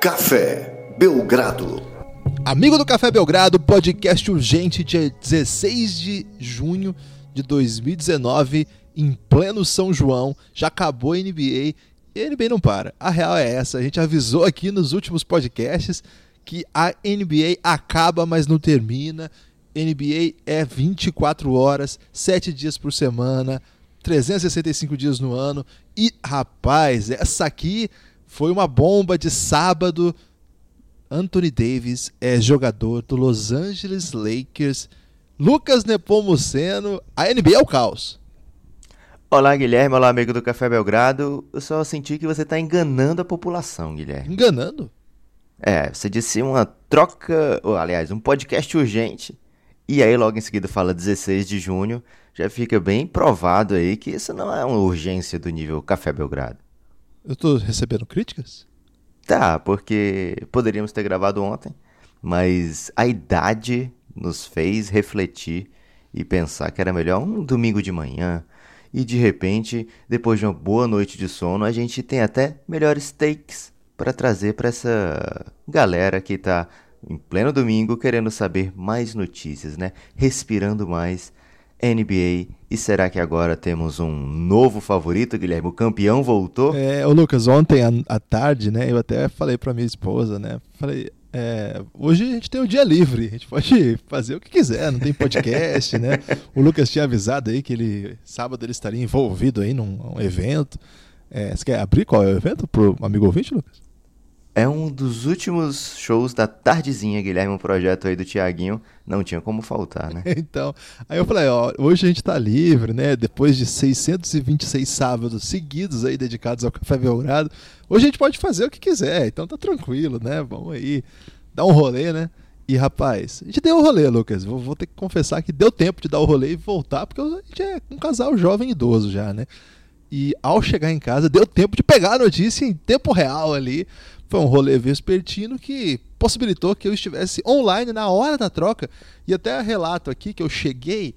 Café Belgrado. Amigo do Café Belgrado, podcast urgente, dia 16 de junho de 2019, em pleno São João. Já acabou a NBA e a NBA não para. A real é essa. A gente avisou aqui nos últimos podcasts que a NBA acaba, mas não termina. NBA é 24 horas, 7 dias por semana, 365 dias no ano. E, rapaz, essa aqui foi uma bomba de sábado. Anthony Davis é jogador do Los Angeles Lakers. Lucas Nepomuceno, a NBA é o caos. Olá, Guilherme. Olá, amigo do Café Belgrado. Eu só senti que você está enganando a população, Guilherme. Enganando? É, você disse uma troca, ou, aliás, um podcast urgente. E aí, logo em seguida, fala 16 de junho. Já fica bem provado aí que isso não é uma urgência do nível Café Belgrado. Eu tô recebendo críticas? Tá, porque poderíamos ter gravado ontem, mas a idade nos fez refletir e pensar que era melhor um domingo de manhã. E de repente, depois de uma boa noite de sono, a gente tem até melhores takes para trazer para essa galera que está em pleno domingo querendo saber mais notícias, né? Respirando mais NBA. E será que agora temos um novo favorito, Guilherme? O campeão voltou? É, o Lucas, ontem à tarde, né? Eu até falei para minha esposa, né? Falei, é, hoje a gente tem um dia livre, a gente pode fazer o que quiser, não tem podcast, né? O Lucas tinha avisado aí que ele sábado ele estaria envolvido aí num um evento. É, você quer abrir qual é o evento pro amigo ouvinte, Lucas? É um dos últimos shows da tardezinha, Guilherme, um projeto aí do Tiaguinho. Não tinha como faltar, né? então, aí eu falei, ó, hoje a gente tá livre, né? Depois de 626 sábados seguidos aí dedicados ao Café Belgrado, hoje a gente pode fazer o que quiser, então tá tranquilo, né? Vamos aí dar um rolê, né? E rapaz, a gente deu o rolê, Lucas. Vou, vou ter que confessar que deu tempo de dar o rolê e voltar, porque a gente é um casal jovem e idoso já, né? E ao chegar em casa, deu tempo de pegar a notícia em tempo real ali foi um rolê vespertino que possibilitou que eu estivesse online na hora da troca. E até relato aqui que eu cheguei,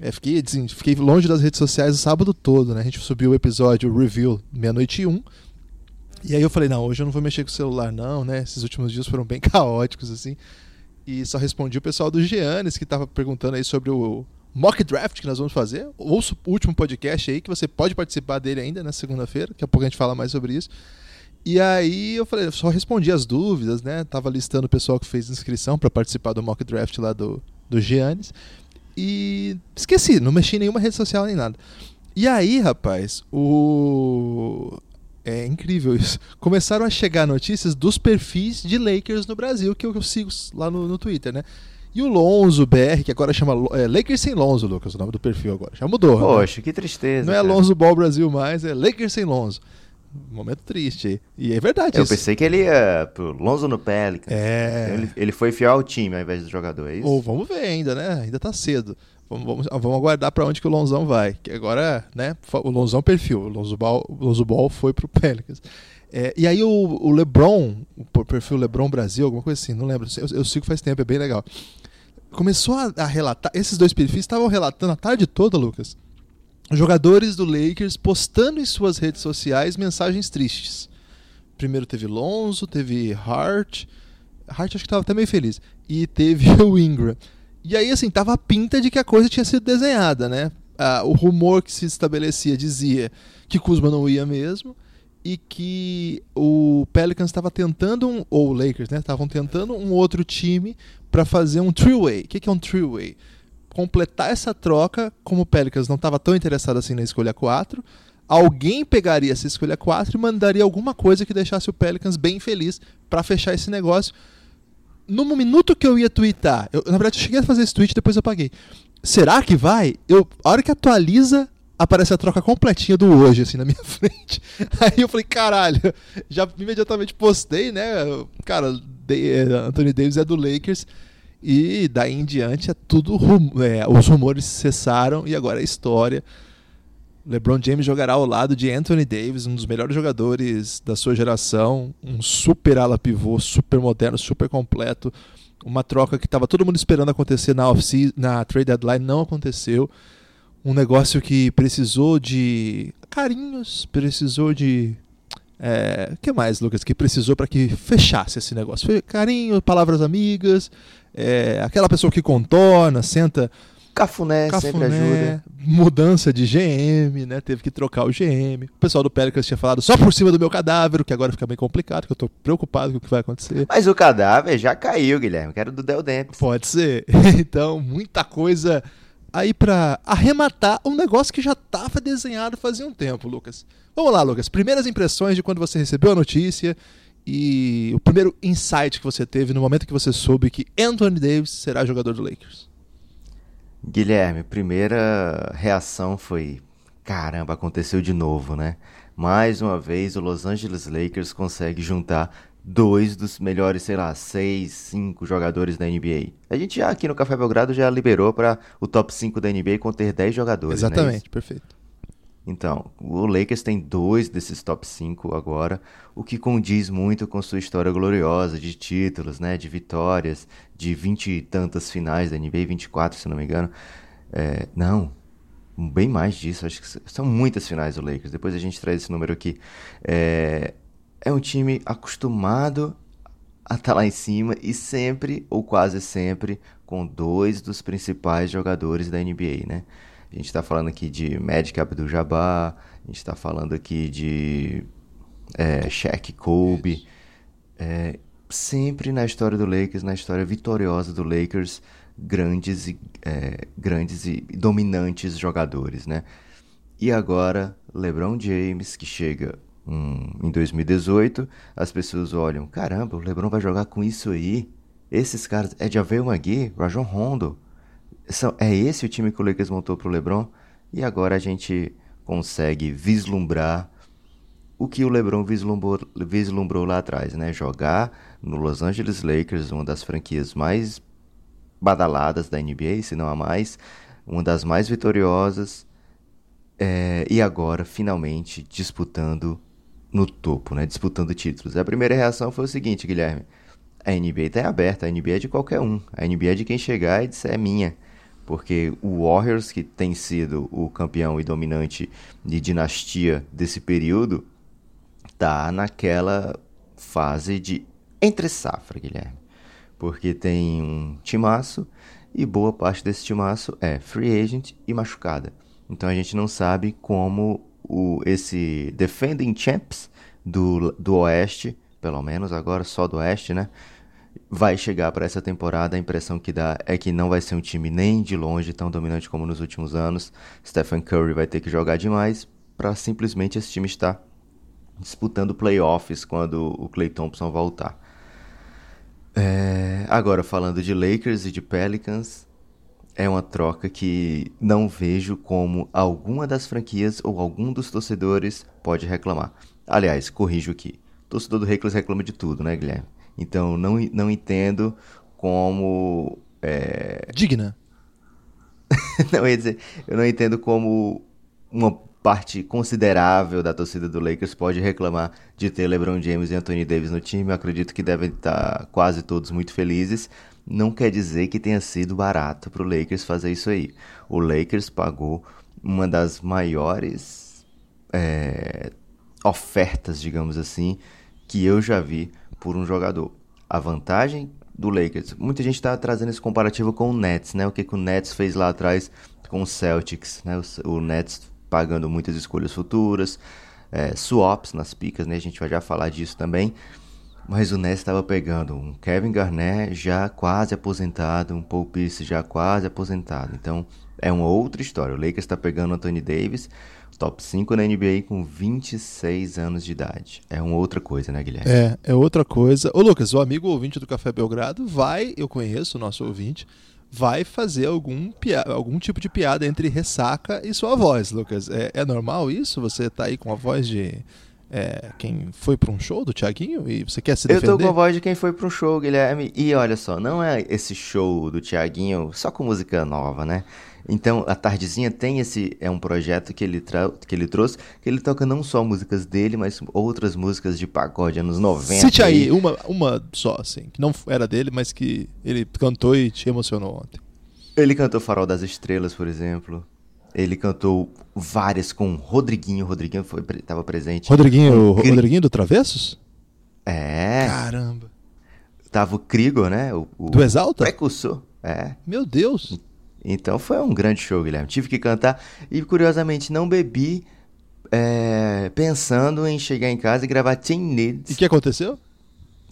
é, fiquei, fiquei longe das redes sociais o sábado todo, né? A gente subiu o episódio Review meia-noite e um. E aí eu falei, não, hoje eu não vou mexer com o celular não, né? Esses últimos dias foram bem caóticos, assim. E só respondi o pessoal do Giannis, que estava perguntando aí sobre o mock draft que nós vamos fazer. Ouça o último podcast aí, que você pode participar dele ainda na segunda-feira. Daqui a pouco a gente fala mais sobre isso. E aí eu falei, só respondi as dúvidas, né? Tava listando o pessoal que fez inscrição para participar do mock draft lá do, do Giannis. E esqueci, não mexi em nenhuma rede social nem nada. E aí, rapaz, o. É incrível isso. Começaram a chegar notícias dos perfis de Lakers no Brasil, que eu, que eu sigo lá no, no Twitter, né? E o Lonzo BR, que agora chama é, Lakers sem Lonzo, Lucas, o nome do perfil agora. Já mudou. Poxa, né? que tristeza. Não é Lonzo Ball Brasil mais, é Lakers sem Lonzo momento triste. E é verdade Eu isso. pensei que ele ia pro Lonzo no Pelicans. É. Ele, ele foi fiel ao time ao invés do jogador, é isso? Ou vamos ver ainda, né? Ainda tá cedo. Vamos, vamos, vamos aguardar para onde que o Lonzão vai. Que agora, né? O Lonzão perfil. O Lonzo Ball, o Lonzo Ball foi pro Pelicans. É, e aí o, o, LeBron, o perfil LeBron Brasil, alguma coisa assim, não lembro. Eu, eu sigo faz tempo, é bem legal. Começou a, a relatar. Esses dois perfis estavam relatando a tarde toda, Lucas jogadores do Lakers postando em suas redes sociais mensagens tristes. Primeiro teve Lonzo, teve Hart. Hart acho que estava até meio feliz. E teve o Ingram. E aí, assim, tava a pinta de que a coisa tinha sido desenhada, né? Ah, o rumor que se estabelecia dizia que Kuzma não ia mesmo e que o Pelicans estava tentando, um, ou o Lakers, né? Estavam tentando um outro time para fazer um three-way. O que, que é um three-way? Completar essa troca, como o Pelicans não estava tão interessado assim na escolha 4, alguém pegaria essa escolha 4 e mandaria alguma coisa que deixasse o Pelicans bem feliz para fechar esse negócio. No minuto que eu ia twittar, eu, na verdade eu cheguei a fazer esse tweet depois eu apaguei. Será que vai? Eu, a hora que atualiza, aparece a troca completinha do hoje, assim, na minha frente. Aí eu falei, caralho, já imediatamente postei, né? Cara, eh, Anthony Davis é do Lakers. E daí em diante é tudo rum é, os rumores cessaram e agora é história. LeBron James jogará ao lado de Anthony Davis, um dos melhores jogadores da sua geração, um super ala pivô, super moderno, super completo. Uma troca que estava todo mundo esperando acontecer na off na trade deadline não aconteceu. Um negócio que precisou de carinhos, precisou de É, o que mais, Lucas, que precisou para que fechasse esse negócio? Foi carinho, palavras amigas, é, aquela pessoa que contorna, senta. Cafuné, Cafuné, sempre ajuda. mudança de GM, né? Teve que trocar o GM. O pessoal do Pelicans tinha falado só por cima do meu cadáver, o que agora fica bem complicado, que eu tô preocupado com o que vai acontecer. Mas o cadáver já caiu, Guilherme, que era do Del Dempsey. Pode ser. Então, muita coisa aí pra arrematar um negócio que já tava desenhado fazia um tempo, Lucas. Vamos lá, Lucas. Primeiras impressões de quando você recebeu a notícia e o primeiro insight que você teve no momento que você soube que Anthony Davis será jogador do Lakers. Guilherme, primeira reação foi: caramba, aconteceu de novo, né? Mais uma vez, o Los Angeles Lakers consegue juntar dois dos melhores, sei lá, seis, cinco jogadores da NBA. A gente já aqui no Café Belgrado já liberou para o top 5 da NBA conter 10 jogadores. é? Exatamente, perfeito. Então, o Lakers tem dois desses top 5 agora, o que condiz muito com sua história gloriosa de títulos, né, de vitórias, de 20 e tantas finais da NBA, 24 se não me engano. É, não, bem mais disso, acho que são muitas finais do Lakers, depois a gente traz esse número aqui. É, é um time acostumado a estar lá em cima e sempre, ou quase sempre, com dois dos principais jogadores da NBA, né? A gente está falando aqui de Magic Abdul-Jabbar, a gente está falando aqui de é, Shaq Kobe. É, sempre na história do Lakers, na história vitoriosa do Lakers, grandes e, é, grandes e dominantes jogadores, né? E agora, LeBron James, que chega hum, em 2018, as pessoas olham, caramba, o LeBron vai jogar com isso aí? Esses caras, é Javel McGee, Rajon Rondo, são- é esse o time que o Lakers montou pro LeBron? E agora a gente consegue vislumbrar o que o LeBron vislumbrou, vislumbrou lá atrás, né? Jogar no Los Angeles Lakers, uma das franquias mais badaladas da NBA, se não a mais, uma das mais vitoriosas, é, e agora finalmente disputando no topo, né? Disputando títulos. A primeira reação foi o seguinte, Guilherme: a NBA tá aberta, a NBA é de qualquer um, a NBA é de quem chegar e disser é minha. Porque o Warriors, que tem sido o campeão e dominante de dinastia desse período, tá naquela fase de entre safra, Guilherme. Porque tem um timaço e boa parte desse timaço é free agent e machucada. Então a gente não sabe como o, esse defending champs do, do Oeste, pelo menos agora só do Oeste, né? Vai chegar para essa temporada. A impressão que dá é que não vai ser um time nem de longe tão dominante como nos últimos anos. Stephen Curry vai ter que jogar demais para simplesmente esse time estar disputando playoffs quando o Klay Thompson voltar. É, agora, falando de Lakers e de Pelicans, é uma troca que não vejo como alguma das franquias ou algum dos torcedores pode reclamar. Aliás, corrijo aqui. O torcedor do Lakers reclama de tudo, né, Guilherme? Então, não, não entendo como. é, Digna. não, ia dizer, eu não entendo como uma parte considerável da torcida do Lakers pode reclamar de ter LeBron James e Anthony Davis no time. Eu acredito que devem estar quase todos muito felizes. Não quer dizer que tenha sido barato para o Lakers fazer isso aí. O Lakers pagou uma das maiores é, ofertas, digamos assim, que eu já vi por um jogador. A vantagem do Lakers, muita gente está trazendo esse comparativo com o Nets, né? O que, que o Nets fez lá atrás com o Celtics, né? O, o Nets pagando muitas escolhas futuras, é, swaps nas picas, né? A gente vai já falar disso também. Mas o Nets estava pegando um Kevin Garnett já quase aposentado, um Paul Pierce já quase aposentado. Então é uma outra história. O Lakers está pegando o Anthony Davis, top 5 na NBA com 26 anos de idade. É uma outra coisa, né, Guilherme? É, é outra coisa. Ô, Lucas, o amigo ouvinte do Café Belgrado vai, eu conheço o nosso ouvinte, vai fazer algum, algum tipo de piada entre ressaca e sua voz, Lucas. É, é normal isso? Você tá aí com a voz de é, quem foi pra um show do Thiaguinho e você quer se Eu defender? tô com a voz de quem foi pro show, Guilherme. E olha só, não é esse show do Thiaguinho só com música nova, né? Então, a Tardezinha tem esse. É um projeto que ele, que ele trouxe, que ele toca não só músicas dele, mas outras músicas de pagode, anos 90. Cite aí, uma, uma só, assim, que não era dele, mas que ele cantou e te emocionou ontem. Ele cantou Farol das Estrelas, por exemplo. Ele cantou várias com Rodriguinho. Rodriguinho foi, tava presente. Rodriguinho, Cri- Rodriguinho do Travessos? É. Caramba. Tava o Krigor, né? O, o Do Exalta? precursor. É. Meu Deus. Então foi um grande show, Guilherme. Tive que cantar e, curiosamente, não bebi é, pensando em chegar em casa e gravar Teen E Needs. o que aconteceu?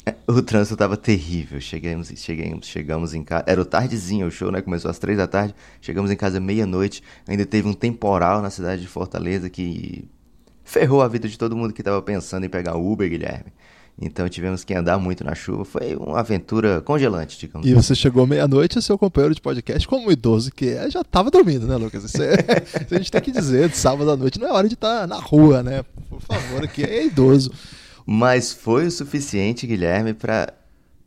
É, O trânsito tava terrível. Chegamos, chegamos, chegamos em casa. Era o tardezinho o show, né? Começou às três da tarde. Chegamos em casa meia-noite. Ainda teve um temporal na cidade de Fortaleza que ferrou a vida de todo mundo que tava pensando em pegar Uber, Guilherme. Então tivemos que andar muito na chuva. Foi uma aventura congelante, digamos. E você chegou meia-noite e seu companheiro de podcast, como idoso que é, já tava dormindo, né, Lucas? Isso, é, isso a gente tem que dizer, de sábado à noite não é hora de estar na rua, né? Por favor, aqui é idoso. Mas foi o suficiente, Guilherme, para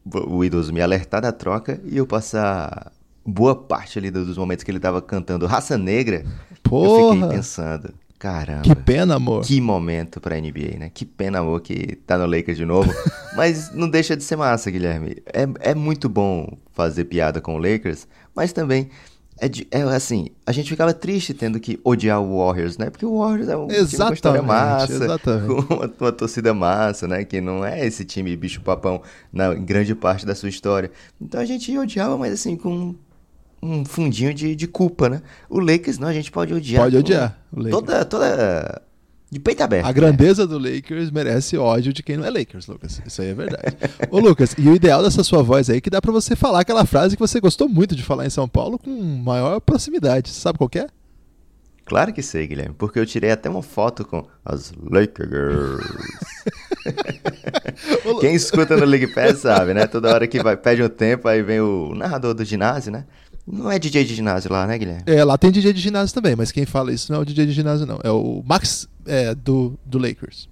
o idoso me alertar da troca e eu passar boa parte ali dos momentos que ele tava cantando Raça Negra. Eu Porra! fiquei pensando, caramba. Que pena, amor. Que momento pra NBA, né? Que pena, amor, que tá no Lakers de novo. mas não deixa de ser massa, Guilherme. É, é muito bom fazer piada com o Lakers, mas também é, de- é assim, a gente ficava triste tendo que odiar o Warriors, né? Porque o Warriors é um time com história Exatamente, massa, exatamente. com uma, uma torcida massa, né? Que não é esse time bicho-papão na em grande parte da sua história. Então a gente odiava, mas assim, com um fundinho de, de culpa, né? O Lakers, não, a gente pode odiar. Pode odiar. Toda, toda... De peito aberto. A grandeza do Lakers merece ódio de quem não é Lakers, Lucas. Isso aí é verdade. Ô, Lucas, e o ideal dessa sua voz aí é que dá pra você falar aquela frase que você gostou muito de falar em São Paulo com maior proximidade. Você sabe qual que é? Claro que sei, Guilherme, porque eu tirei até uma foto com as Lakers. Quem escuta no League Pass sabe, né? Toda hora que vai, pede um tempo, aí vem o narrador do ginásio, né? Não é DJ de ginásio lá, né, Guilherme? É, lá tem DJ de ginásio também, mas quem fala isso não é o DJ de ginásio, não. É o Max é, do, do Lakers.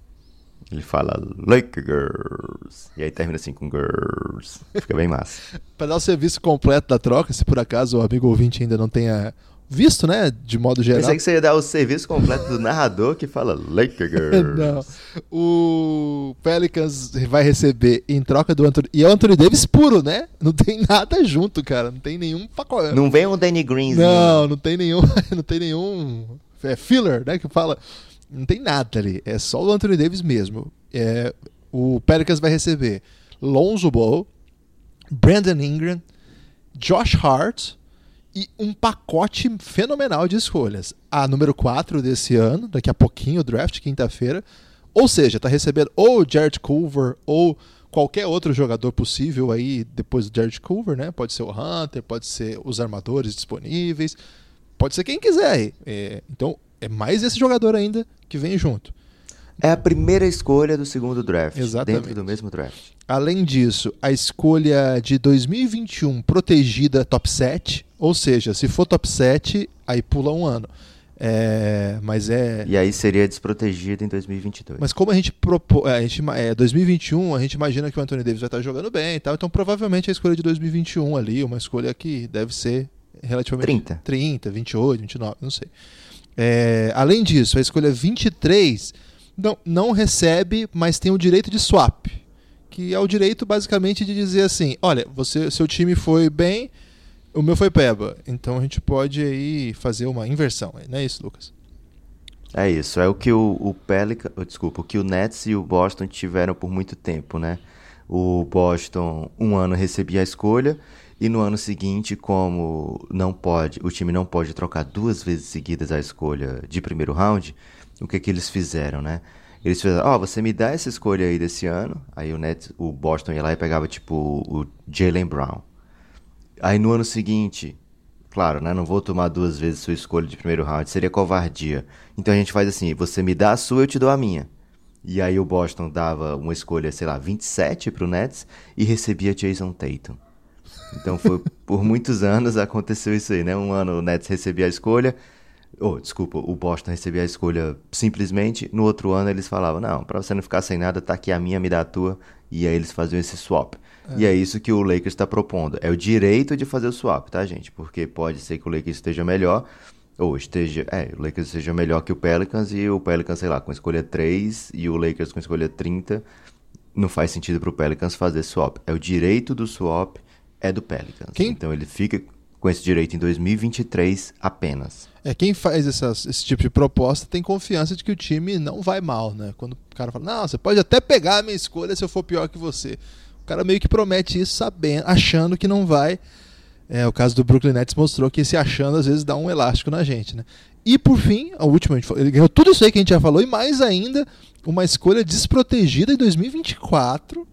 Ele fala Lakers. E aí termina assim com girls. Fica bem massa. Pra dar o serviço completo da troca, se por acaso o amigo ouvinte ainda não tenha visto, né, de modo geral. Pensei que você ia dar o serviço completo do narrador que fala Lakers. Não. O Pelicans vai receber em troca do Anthony. E é o Anthony Davis puro, né? Não tem nada junto, cara. Não tem nenhum pacote. Não vem um Danny Greenzinho. Não, não tem nenhum. Não tem nenhum. É filler, né? Que fala. Não tem nada ali. É só o Anthony Davis mesmo. É, o Pelicans vai receber Lonzo Ball, Brandon Ingram, Josh Hart e um pacote fenomenal de escolhas. A número 4 desse ano, daqui a pouquinho, o draft, quinta-feira. Ou seja, tá recebendo ou o Jared Culver ou qualquer outro jogador possível aí depois do Jared Culver, né? Pode ser o Hunter, pode ser os armadores disponíveis, pode ser quem quiser aí. É, então, é mais esse jogador ainda que vem junto. É a primeira escolha do segundo draft. Exatamente. Dentro do mesmo draft. Além disso, a escolha de 2021 protegida top 7, ou seja, se for top 7, aí pula um ano. É, mas é. E aí seria desprotegido em 2022. Mas como a gente propôs. A gente, é, 2021, a gente imagina que o Anthony Davis vai estar jogando bem e tal. Então provavelmente a escolha de 2021 ali, uma escolha que deve ser relativamente. 30. 30, 28, 29, não sei. É, além disso, a escolha 23 não, não recebe, mas tem o direito de swap. Que é o direito basicamente de dizer assim: olha, você, seu time foi bem, o meu foi peba. Então a gente pode aí fazer uma inversão. Não é isso, Lucas? É isso, é o que o, o oh, desculpa, o que o Nets e o Boston tiveram por muito tempo, né? O Boston um ano recebia a escolha e no ano seguinte, como não pode, o time não pode trocar duas vezes seguidas a escolha de primeiro round, o que que eles fizeram, né? Eles fizeram, ó, oh, você me dá essa escolha aí desse ano, aí o Nets, o Boston ia lá e pegava tipo o Jalen Brown. Aí no ano seguinte, claro, né? Não vou tomar duas vezes sua escolha de primeiro round, seria covardia. Então a gente faz assim: você me dá a sua, eu te dou a minha. E aí o Boston dava uma escolha, sei lá, 27 pro Nets e recebia Jason Tatum. Então foi por muitos anos aconteceu isso aí, né? Um ano o Nets recebia a escolha, oh, desculpa, o Boston recebia a escolha simplesmente. No outro ano eles falavam: "Não, para você não ficar sem nada, tá aqui a minha, me dá a tua". E aí eles faziam esse swap. É. E é isso que o Lakers está propondo. É o direito de fazer o swap, tá, gente? Porque pode ser que o Lakers esteja melhor, ou esteja. É, o Lakers esteja melhor que o Pelicans e o Pelicans, sei lá, com escolha 3 e o Lakers com escolha 30. Não faz sentido pro Pelicans fazer swap. É o direito do swap, é do Pelicans. Quem- Então ele fica com esse direito em 2023 apenas. É, quem faz essas, esse tipo de proposta tem confiança de que o time não vai mal, né? Quando o cara fala, não, você pode até pegar a minha escolha se eu for pior que você. O cara meio que promete isso sabendo, achando que não vai. É, o caso do Brooklyn Nets mostrou que esse achando às vezes dá um elástico na gente, né? E por fim, a última, ele ganhou tudo isso aí que a gente já falou e mais ainda uma escolha desprotegida em 2024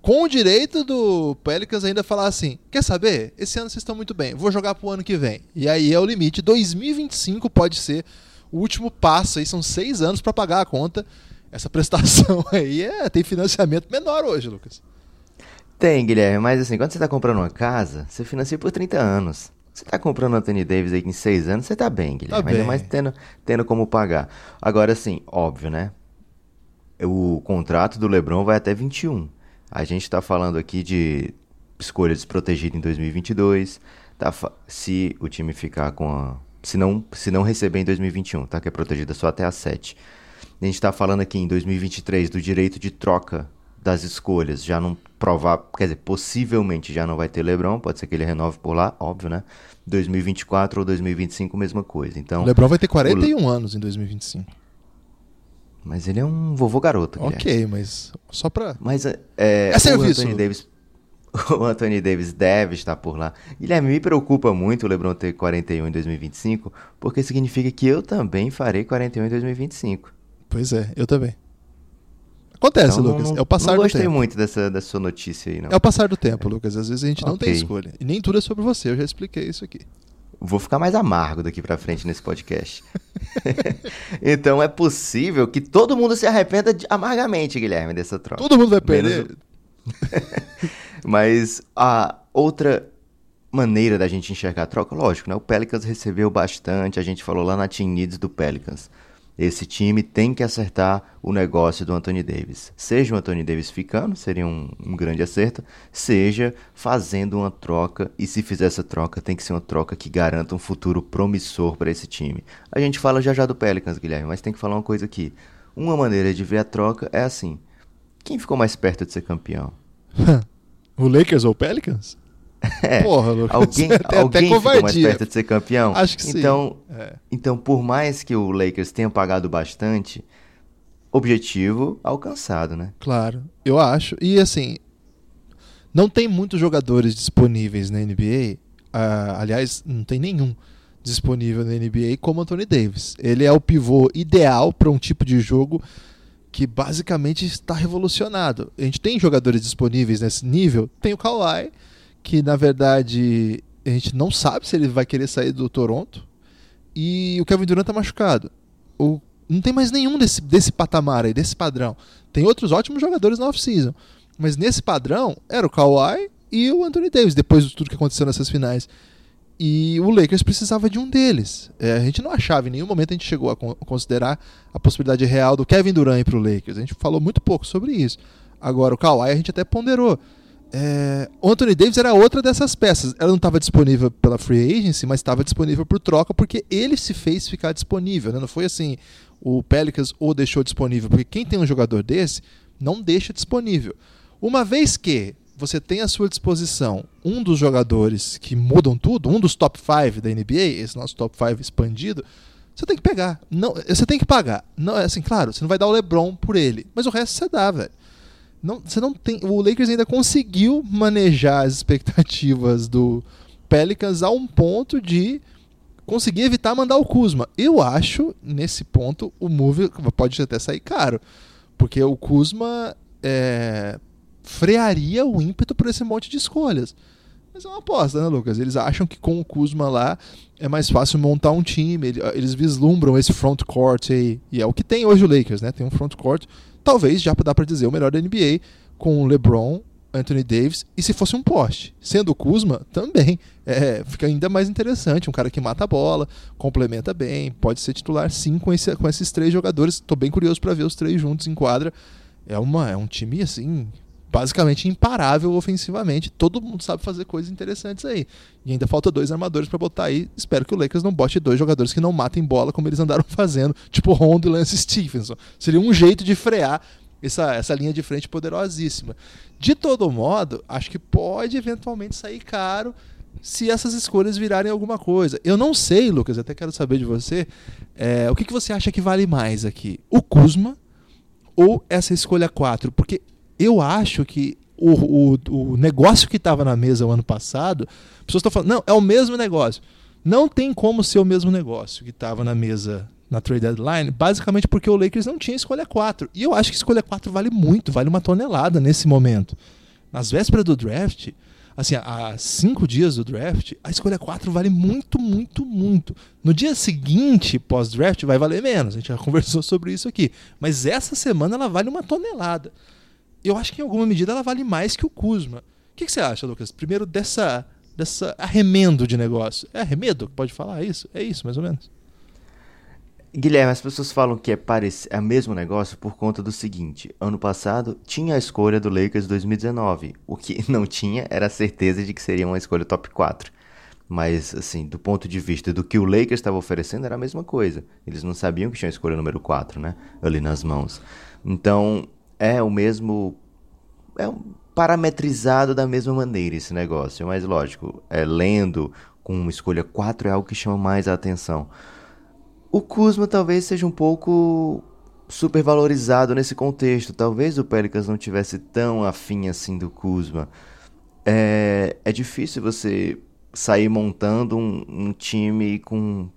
com o direito do Pelicans ainda falar assim: quer saber? Esse ano vocês estão muito bem, vou jogar pro ano que vem. E aí é o limite. 2025 pode ser o último passo. Aí são seis anos para pagar a conta. Essa prestação aí é, tem financiamento menor hoje, Lucas. Tem, Guilherme, mas assim, quando você está comprando uma casa, você financia por 30 anos. Você está comprando Anthony Davis aí em 6 anos, você está bem, Guilherme. Tá bem. Ainda mais tendo, tendo como pagar. Agora, assim, óbvio, né? O contrato do LeBron vai até 21. A gente está falando aqui de escolha desprotegida em 2022. Tá, se o time ficar com a. Se não, se não receber em 2021, tá? Que é protegida só até a 7. A gente está falando aqui em 2023 do direito de troca das escolhas. Já não provar. Quer dizer, possivelmente já não vai ter Lebron. Pode ser que ele renove por lá, óbvio, né? 2024 ou 2025, mesma coisa. Então. O Lebron vai ter 41 o... anos em 2025. Mas ele é um vovô garoto. Ok, mas só pra. Mas é, é é serviço. Anthony Davis, o Anthony Davis deve estar por lá. Guilherme, me preocupa muito o LeBron ter 41 em 2025, porque significa que eu também farei 41 em 2025. Pois é, eu também. Acontece, então, Lucas. Não, é o passar do tempo. Não gostei muito dessa, dessa sua notícia aí, não. É o passar do tempo, Lucas. Às vezes a gente okay. não tem escolha. E nem tudo é sobre você, eu já expliquei isso aqui. Vou ficar mais amargo daqui para frente nesse podcast. então é possível que todo mundo se arrependa de, amargamente, Guilherme, dessa troca. Todo mundo vai perder. Menos... Mas a outra maneira da gente enxergar a troca, lógico, né? O Pelicans recebeu bastante, a gente falou lá na Team Needs do Pelicans. Esse time tem que acertar o negócio do Anthony Davis. Seja o Anthony Davis ficando, seria um, um, grande acerto, seja fazendo uma troca, e se fizer essa troca, tem que ser uma troca que garanta um futuro promissor para esse time. A gente fala já já do Pelicans, Guilherme, mas tem que falar uma coisa aqui. Uma maneira de ver a troca é assim: quem ficou mais perto de ser campeão? o Lakers ou o Pelicans? É, Porra, Lucas, alguém, até, alguém até ficou mais perto de ser campeão? Acho que então, sim. É. Então, por mais que o Lakers tenha pagado bastante, objetivo alcançado, né? Claro, eu acho. E assim, não tem muitos jogadores disponíveis na NBA. Uh, ah, aliás, não tem nenhum disponível na NBA como Anthony Davis. Ele é o pivô ideal para um tipo de jogo que basicamente está revolucionado. A gente tem jogadores disponíveis nesse nível, tem o Kawhi, que na verdade a gente não sabe se ele vai querer sair do Toronto. E o Kevin Durant tá machucado. O, não tem mais nenhum desse, desse patamar aí, desse padrão. Tem outros ótimos jogadores na off-season. Mas nesse padrão era o Kawhi e o Anthony Davis, depois de tudo que aconteceu nessas finais. E o Lakers precisava de um deles. É, a gente não achava, em nenhum momento a gente chegou a considerar a possibilidade real do Kevin Durant para o Lakers. A gente falou muito pouco sobre isso. Agora, o Kawhi a gente até ponderou. É, Anthony Davis era outra dessas peças. Ela não estava disponível pela free agency, mas estava disponível por troca porque ele se fez ficar disponível. Né? Não foi assim, o Pelicans o deixou disponível. Porque quem tem um jogador desse não deixa disponível. Uma vez que você tem à sua disposição um dos jogadores que mudam tudo, um dos top 5 da NBA, esse nosso top 5 expandido, você tem que pegar. Não, você tem que pagar. Não, é assim, claro, você não vai dar o LeBron por ele, mas o resto você dá, velho. Não, você não tem. O Lakers ainda conseguiu manejar as expectativas do Pelicans a um ponto de conseguir evitar mandar o Kuzma. Eu acho, nesse ponto, o move pode até sair caro. Porque o Kuzma é, frearia o ímpeto por esse monte de escolhas. Mas é uma aposta, né, Lucas? Eles acham que com o Kuzma lá é mais fácil montar um time. Eles vislumbram esse front court aí. E é o que tem hoje o Lakers, né? Tem um front court talvez já dá para dizer o melhor da NBA, com LeBron, Anthony Davis, e se fosse um poste, sendo o Kuzma, também é, fica ainda mais interessante. Um cara que mata a bola, complementa bem, pode ser titular sim com, esse, com esses três jogadores. Estou bem curioso para ver os três juntos em quadra. É, uma, é um time assim basicamente imparável ofensivamente. Todo mundo sabe fazer coisas interessantes aí. E ainda falta dois armadores para botar aí. Espero que o Lakers não bote dois jogadores que não matem bola como eles andaram fazendo, tipo Rondo e Lance Stephenson. Seria um jeito de frear essa, essa linha de frente poderosíssima. De todo modo, acho que pode eventualmente sair caro se essas escolhas virarem alguma coisa. Eu não sei, Lucas, até quero saber de você, é, o que, que você acha que vale mais aqui? O Kuzma ou essa escolha 4? Porque eu acho que o, o, o negócio que estava na mesa o ano passado, pessoas estão falando, não, é o mesmo negócio. Não tem como ser o mesmo negócio que estava na mesa na trade deadline, basicamente porque o Lakers não tinha escolha 4. E eu acho que escolha 4 vale muito, vale uma tonelada nesse momento. Nas vésperas do draft, assim, há cinco dias do draft, a escolha 4 vale muito, muito, muito. No dia seguinte, pós-draft, vai valer menos. A gente já conversou sobre isso aqui. Mas essa semana ela vale uma tonelada. Eu acho que em alguma medida ela vale mais que o Kuzma. O que, que você acha, Lucas? Primeiro dessa, dessa arremendo de negócio. É arremedo? Pode falar isso? É isso, mais ou menos. Guilherme, as pessoas falam que é, parec... é o mesmo negócio por conta do seguinte: ano passado tinha a escolha do Lakers 2019. O que não tinha era a certeza de que seria uma escolha top 4. Mas, assim, do ponto de vista do que o Lakers estava oferecendo, era a mesma coisa. Eles não sabiam que tinha a escolha número 4, né? Ali nas mãos. Então, é o mesmo. É parametrizado da mesma maneira esse negócio. Mas, lógico, é lendo com escolha 4 é algo que chama mais a atenção. O Kuzma talvez seja um pouco supervalorizado nesse contexto. Talvez o Pelicans não tivesse tão afim assim do Kuzma. É, é difícil você sair montando um, um, time com.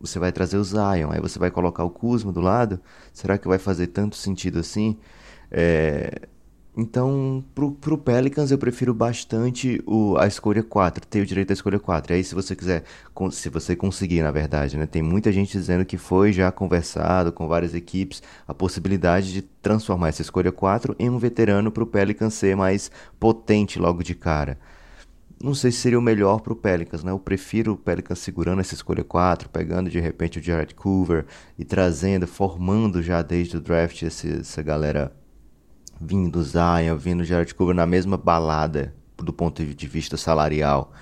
Você vai trazer o Zion, aí você vai colocar o Kuzma do lado. Será que vai fazer tanto sentido assim? É, então, pro, pro Pelicans eu prefiro bastante o, a escolha 4, ter o direito à escolha 4. E aí, se você quiser, se você conseguir, na verdade, né? Tem muita gente dizendo que foi já conversado com várias equipes a possibilidade de transformar essa escolha 4 em um veterano pro Pelicans ser mais potente logo de cara. Não sei se seria o melhor pro Pelicans, né? Eu prefiro o Pelicans segurando essa escolha 4, pegando de repente o Jared Coover e trazendo, formando já desde o draft esse, essa galera vindo Zion, vindo Jared Cooper na mesma balada do ponto de vista salarial.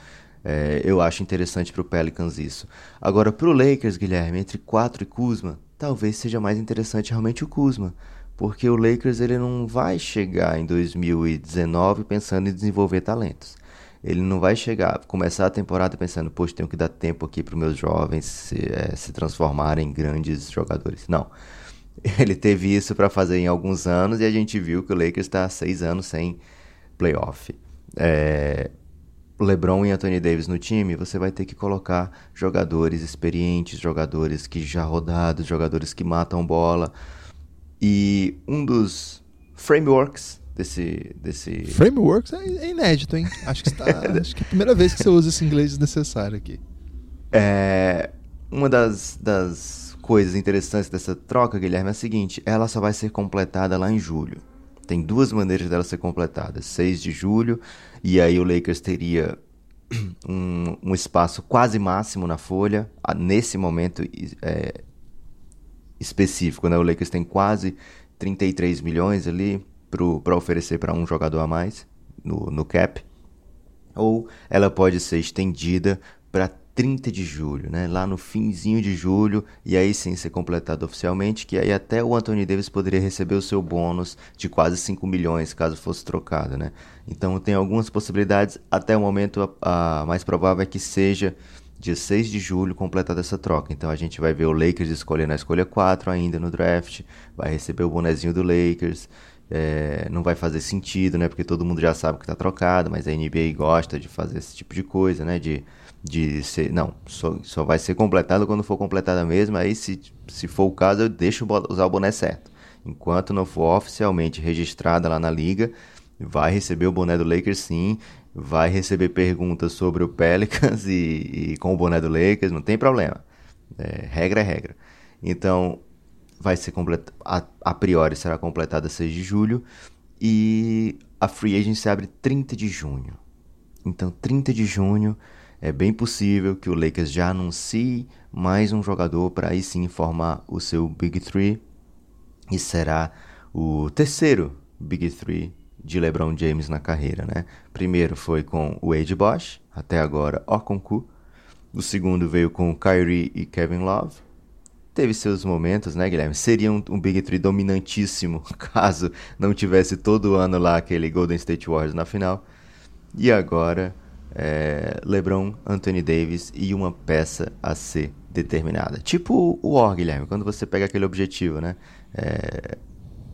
É, eu acho interessante para o Pelicans isso. Agora, para o Lakers, Guilherme, entre 4 e Kuzma, talvez seja mais interessante realmente o Kuzma. Porque o Lakers ele não vai chegar em 2019 pensando em desenvolver talentos. Ele não vai chegar, começar a temporada pensando, poxa, tenho que dar tempo aqui para os meus jovens se, é, se transformarem em grandes jogadores. Não. Ele teve isso para fazer em alguns anos e a gente viu que o Lakers está há seis anos sem playoff. É, LeBron e Anthony Davis no time, você vai ter que colocar jogadores experientes, jogadores que já rodados, jogadores que matam bola. E um dos frameworks desse. desse... Frameworks é, inédito, hein? Acho que, está, acho que é a primeira vez que você usa esse inglês desnecessário aqui. É, uma das, das coisas interessantes dessa troca, Guilherme, é a seguinte: ela só vai ser completada lá em julho. Tem duas maneiras dela ser completada: 6 de julho, e aí o Lakers teria um, um espaço quase máximo na folha, nesse momento é, específico. Né? O Lakers tem quase 33 milhões ali para oferecer para um jogador a mais no, no cap. Ou ela pode ser estendida para 30 de julho, né? Lá no finzinho de julho, e aí sim ser completado oficialmente, que aí até o Anthony Davis poderia receber o seu bônus de quase 5 milhões, caso fosse trocado, né? Então tem algumas possibilidades, até o momento a, a mais provável é que seja dia 6 de julho completada essa troca. Então a gente vai ver o Lakers escolhendo a escolha 4 ainda no draft, vai receber o bonezinho do Lakers, é, não vai fazer sentido, né? Porque todo mundo já sabe que tá trocado, mas a NBA gosta de fazer esse tipo de coisa, né? De de ser. Não, só, só vai ser completado quando for completada mesmo. Aí, se, se for o caso, eu deixo usar o boné certo. Enquanto não for oficialmente registrada lá na liga, vai receber o boné do Lakers sim. Vai receber perguntas sobre o Pelicans e, e com o boné do Lakers, não tem problema. É, regra é regra. Então, vai ser completa, a, a priori será completada 6 de julho e a free agency abre 30 de junho. Então, 30 de junho é bem possível que o Lakers já anuncie mais um jogador para aí sim formar o seu Big Three e será o terceiro Big Three de LeBron James na carreira, né? Primeiro foi com o Wade Bosch, até agora Okonku. O segundo veio com Kyrie e Kevin Love. Teve seus momentos, né, Guilherme? Seria um, um Big Three dominantíssimo caso não tivesse todo ano lá aquele Golden State Warriors na final. E agora é, LeBron, Anthony Davis e uma peça a ser determinada. Tipo o War, Guilherme, quando você pega aquele objetivo, né? É,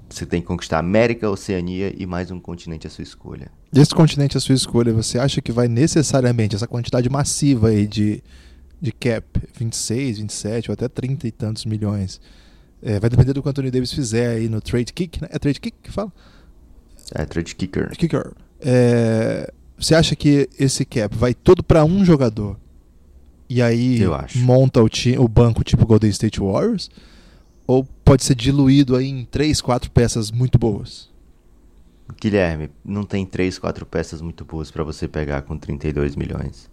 você tem que conquistar América, Oceania e mais um continente à sua escolha. Esse continente à sua escolha, você acha que vai necessariamente, essa quantidade massiva aí de, de cap, 26, 27 ou até 30 e tantos milhões, é, vai depender do que o Anthony Davis fizer aí no trade kick, né? É trade kick que fala? É, trade kicker. Kicker. É, você acha que esse cap vai todo para um jogador e aí monta o, o banco tipo Golden State Warriors? Ou pode ser diluído aí em três, quatro peças muito boas? Guilherme, não tem três, quatro peças muito boas para você pegar com 32 milhões.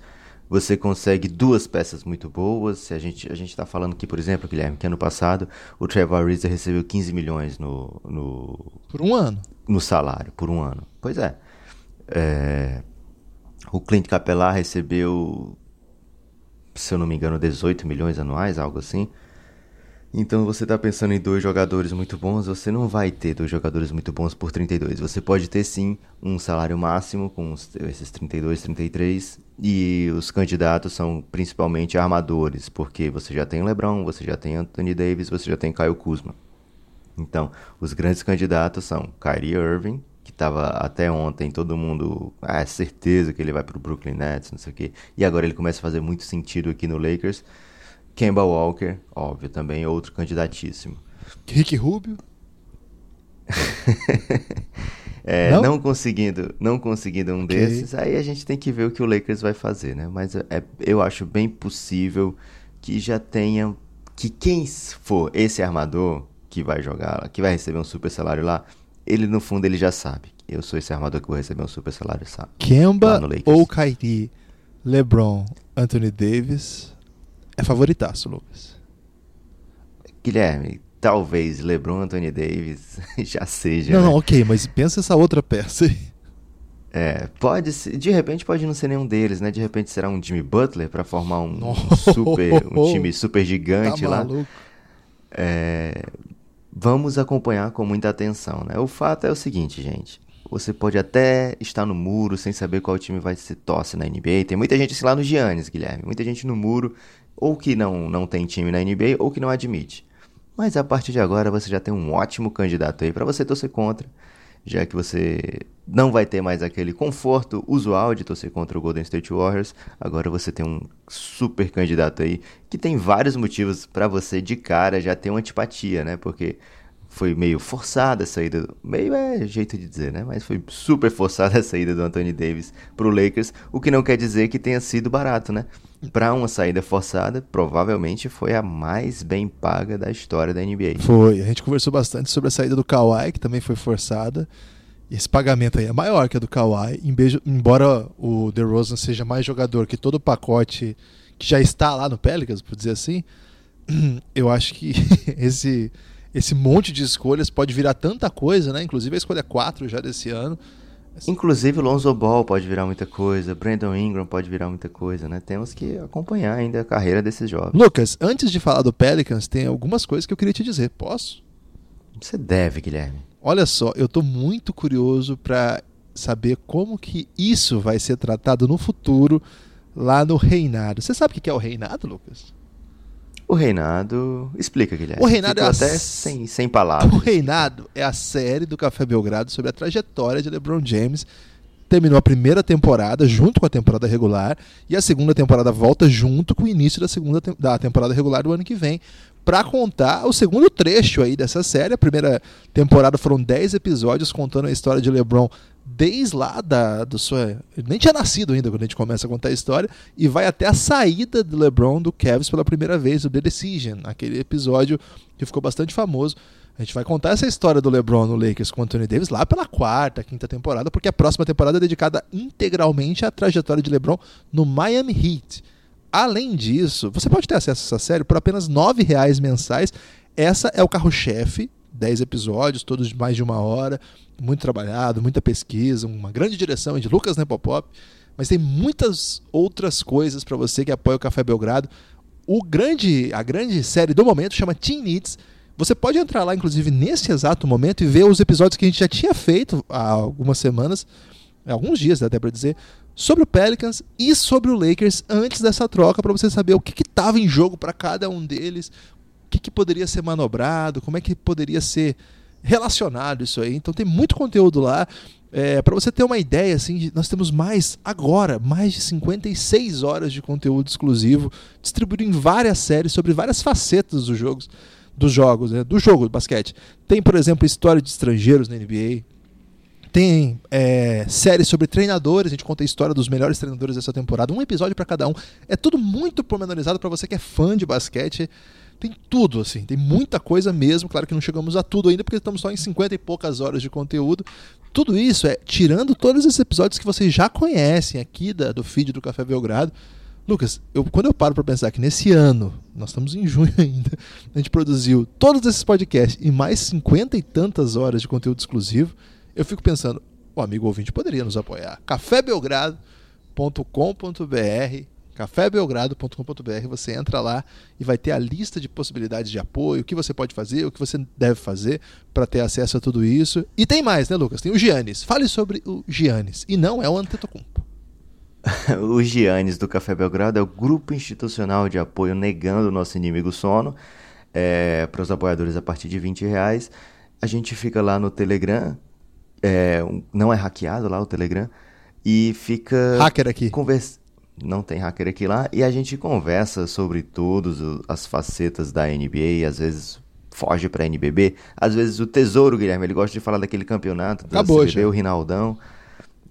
Você consegue duas peças muito boas. A gente a gente está falando aqui, por exemplo, Guilherme, que ano passado o Trevor Ariza recebeu 15 milhões no, no por um ano no salário por um ano. Pois é. é o Clint Capellar recebeu, se eu não me engano, 18 milhões anuais, algo assim. Então você está pensando em dois jogadores muito bons, você não vai ter dois jogadores muito bons por 32. Você pode ter sim um salário máximo com esses 32, 33 e os candidatos são principalmente armadores, porque você já tem LeBron, você já tem Anthony Davis, você já tem Kyle Kuzma. Então, os grandes candidatos são Kyrie Irving, que estava até ontem todo mundo, ah, é certeza que ele vai para o Brooklyn Nets, não sei o quê. E agora ele começa a fazer muito sentido aqui no Lakers. Kemba Walker, óbvio, também outro candidatíssimo. Rick Rubio? é, não? não? conseguindo, não conseguindo um okay. desses, aí a gente tem que ver o que o Lakers vai fazer, né? Mas é, eu acho bem possível que já tenha que quem for esse armador que vai jogar, que vai receber um super salário lá, ele no fundo ele já sabe. Eu sou esse armador que vou receber um super salário, sabe? Kemba ou Kyrie, LeBron, Anthony Davis, é favoritaço, Lucas. Guilherme, talvez LeBron Anthony Davis já seja. Não, né? não, ok, mas pensa essa outra peça aí. É, pode ser, de repente pode não ser nenhum deles, né? De repente será um Jimmy Butler para formar um, super, um time super gigante tá lá. É, vamos acompanhar com muita atenção, né? O fato é o seguinte, gente. Você pode até estar no muro sem saber qual time vai se tosse na NBA. Tem muita gente assim lá no Giannis, Guilherme. Muita gente no muro ou que não, não tem time na NBA ou que não admite. Mas a partir de agora você já tem um ótimo candidato aí para você torcer contra, já que você não vai ter mais aquele conforto usual de torcer contra o Golden State Warriors. Agora você tem um super candidato aí que tem vários motivos para você de cara já ter uma antipatia, né? Porque foi meio forçada a saída, meio é jeito de dizer, né? Mas foi super forçada a saída do Anthony Davis pro Lakers, o que não quer dizer que tenha sido barato, né? Para uma saída forçada, provavelmente foi a mais bem paga da história da NBA. Foi, a gente conversou bastante sobre a saída do Kawhi, que também foi forçada. Esse pagamento aí é maior que a do Kawhi, embora o DeRozan seja mais jogador que todo o pacote que já está lá no Pelicans, por dizer assim, eu acho que esse esse monte de escolhas pode virar tanta coisa, né? Inclusive a escolha 4 já desse ano. Inclusive o Lonzo Ball pode virar muita coisa, Brandon Ingram pode virar muita coisa, né? Temos que acompanhar ainda a carreira desses jovens. Lucas, antes de falar do Pelicans, tem algumas coisas que eu queria te dizer. Posso? Você deve, Guilherme. Olha só, eu tô muito curioso para saber como que isso vai ser tratado no futuro lá no reinado. Você sabe o que é o reinado, Lucas? O Reinado. Explica, Guilherme. O Reinado Ficou é até sem, sem palavras. O Reinado é a série do Café Belgrado sobre a trajetória de LeBron James. Terminou a primeira temporada junto com a temporada regular e a segunda temporada volta junto com o início da segunda te da temporada regular do ano que vem para contar o segundo trecho aí dessa série. A primeira temporada foram 10 episódios contando a história de LeBron desde lá da do sua, nem tinha nascido ainda quando a gente começa a contar a história e vai até a saída do LeBron do Cavs pela primeira vez, o The Decision, aquele episódio que ficou bastante famoso. A gente vai contar essa história do LeBron no Lakers com o Anthony Davis lá pela quarta, quinta temporada, porque a próxima temporada é dedicada integralmente à trajetória de LeBron no Miami Heat. Além disso, você pode ter acesso a essa série por apenas R$ reais mensais. Essa é o carro-chefe 10 episódios, todos de mais de uma hora, muito trabalhado, muita pesquisa, uma grande direção de Lucas Nepopop, mas tem muitas outras coisas para você que apoia o Café Belgrado. O grande, a grande série do momento chama Teen Needs. Você pode entrar lá, inclusive, nesse exato momento e ver os episódios que a gente já tinha feito há algumas semanas, alguns dias até para dizer, sobre o Pelicans e sobre o Lakers antes dessa troca para você saber o que estava em jogo para cada um deles, o que, que poderia ser manobrado, como é que poderia ser relacionado isso aí. Então tem muito conteúdo lá. É, para você ter uma ideia, assim, nós temos mais, agora, mais de 56 horas de conteúdo exclusivo, distribuído em várias séries sobre várias facetas dos jogos, dos jogos, né, do jogo do basquete. Tem, por exemplo, história de estrangeiros na NBA. Tem é, séries sobre treinadores, a gente conta a história dos melhores treinadores dessa temporada, um episódio para cada um. É tudo muito pormenorizado para você que é fã de basquete. Tem tudo, assim, tem muita coisa mesmo. Claro que não chegamos a tudo ainda, porque estamos só em 50 e poucas horas de conteúdo. Tudo isso é tirando todos esses episódios que vocês já conhecem aqui da, do feed do Café Belgrado. Lucas, eu, quando eu paro para pensar que nesse ano, nós estamos em junho ainda, a gente produziu todos esses podcasts e mais 50 e tantas horas de conteúdo exclusivo, eu fico pensando, o amigo ouvinte poderia nos apoiar. cafébelgrado.com.br cafébelgrado.com.br, você entra lá e vai ter a lista de possibilidades de apoio, o que você pode fazer, o que você deve fazer para ter acesso a tudo isso. E tem mais, né, Lucas? Tem o Giannis. Fale sobre o Giannis. E não é o Antetokounmpo. o Giannis do Café Belgrado é o grupo institucional de apoio negando o nosso inimigo sono é, para os apoiadores a partir de 20 reais. A gente fica lá no Telegram, é, não é hackeado lá o Telegram, e fica... Hacker aqui. Conversa não tem hacker aqui lá, e a gente conversa sobre todas as facetas da NBA, às vezes foge para NBB, às vezes o Tesouro, Guilherme, ele gosta de falar daquele campeonato da Acabou, CBB, o Rinaldão,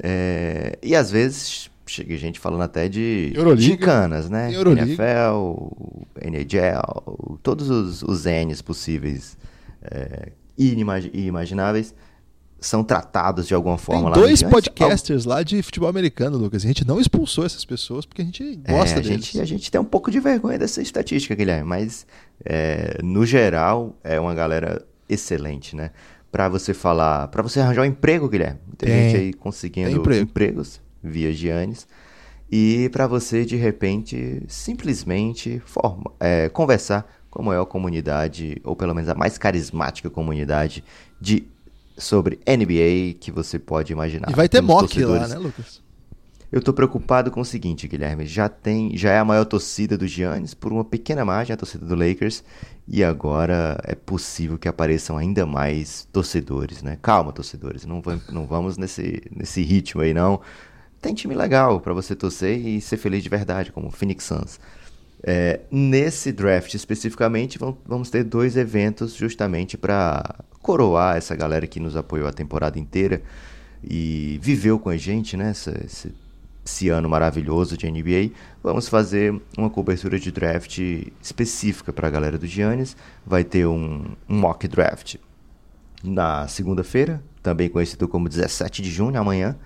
é... e às vezes chega gente falando até de canas, né? Euroliga. NFL, NHL, todos os, os N's possíveis é, inimagináveis são tratados de alguma forma Tem dois podcasters lá de futebol americano, Lucas. A gente não expulsou essas pessoas porque a gente gosta é, a deles. Gente, a gente tem um pouco de vergonha dessa estatística, Guilherme, mas é, no geral é uma galera excelente, né? Para você falar, para você arranjar um emprego, Guilherme. Tem, tem gente aí conseguindo emprego. empregos via Giannis. E para você, de repente, simplesmente forma, é, conversar com a maior comunidade, ou pelo menos a mais carismática comunidade de sobre NBA que você pode imaginar. E vai ter mock lá, né, Lucas? Eu tô preocupado com o seguinte, Guilherme. Já tem, já é a maior torcida do Giannis por uma pequena margem, a torcida do Lakers, e agora é possível que apareçam ainda mais torcedores, né? Calma, torcedores, não, vamos, não vamos nesse, nesse ritmo aí, não. Tem time legal para você torcer e ser feliz de verdade, como o Phoenix Suns. É, nesse draft especificamente, vamos ter dois eventos justamente para coroar essa galera que nos apoiou a temporada inteira e viveu com a gente, né? Esse, esse ano maravilhoso de NBA. Vamos fazer uma cobertura de draft específica para a galera do Giannis. Vai ter um, um mock draft na segunda-feira, também conhecido como 17 de junho, amanhã,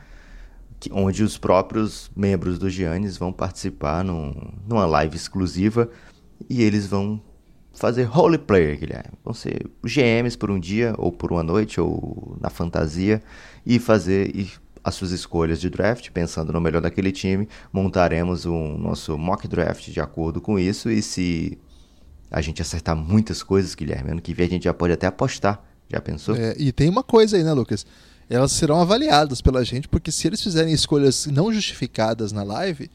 onde os próprios membros do Giannis vão participar num, numa live exclusiva e eles vão fazer role player, Guilherme. Vão ser GMs por um dia, ou por uma noite, ou na fantasia, e fazer e as suas escolhas de draft, pensando no melhor daquele time. Montaremos o um nosso mock draft de acordo com isso, e se a gente acertar muitas coisas, Guilherme, ano que vem a gente já pode até apostar. Já pensou? É, e tem uma coisa aí, né, Lucas? Elas serão avaliadas pela gente, porque se eles fizerem escolhas não justificadas na live,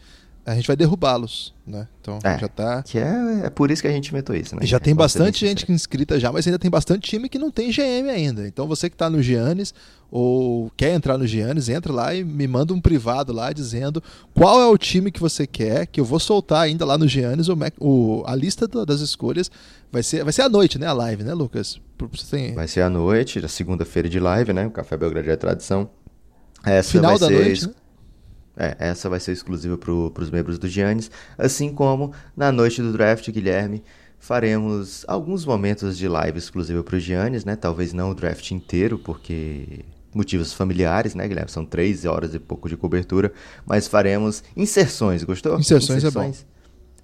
a gente vai derrubá-los, né? Então é, já tá. Que é, é por isso que a gente inventou isso, né? Já tem bastante gente inscrita já, mas ainda tem bastante time que não tem GM ainda. Então você que está no Giannis ou quer entrar no Giannis, entra lá e me manda um privado lá dizendo qual é o time que você quer, que eu vou soltar ainda lá no Giannis o, o a lista do, das escolhas. Vai ser, vai ser à noite, né? A live, né, Lucas? Tem... Vai ser à noite, segunda-feira de live, né? O Café Belgrado é tradição. Essa Final da noite, né? É, essa vai ser exclusiva para os membros do Giannis, assim como na noite do draft, Guilherme, faremos alguns momentos de live exclusiva para o Giannis, né? Talvez não o draft inteiro, porque motivos familiares, né, Guilherme? São três horas e pouco de cobertura, mas faremos inserções, gostou? Inserções, inserções é bom.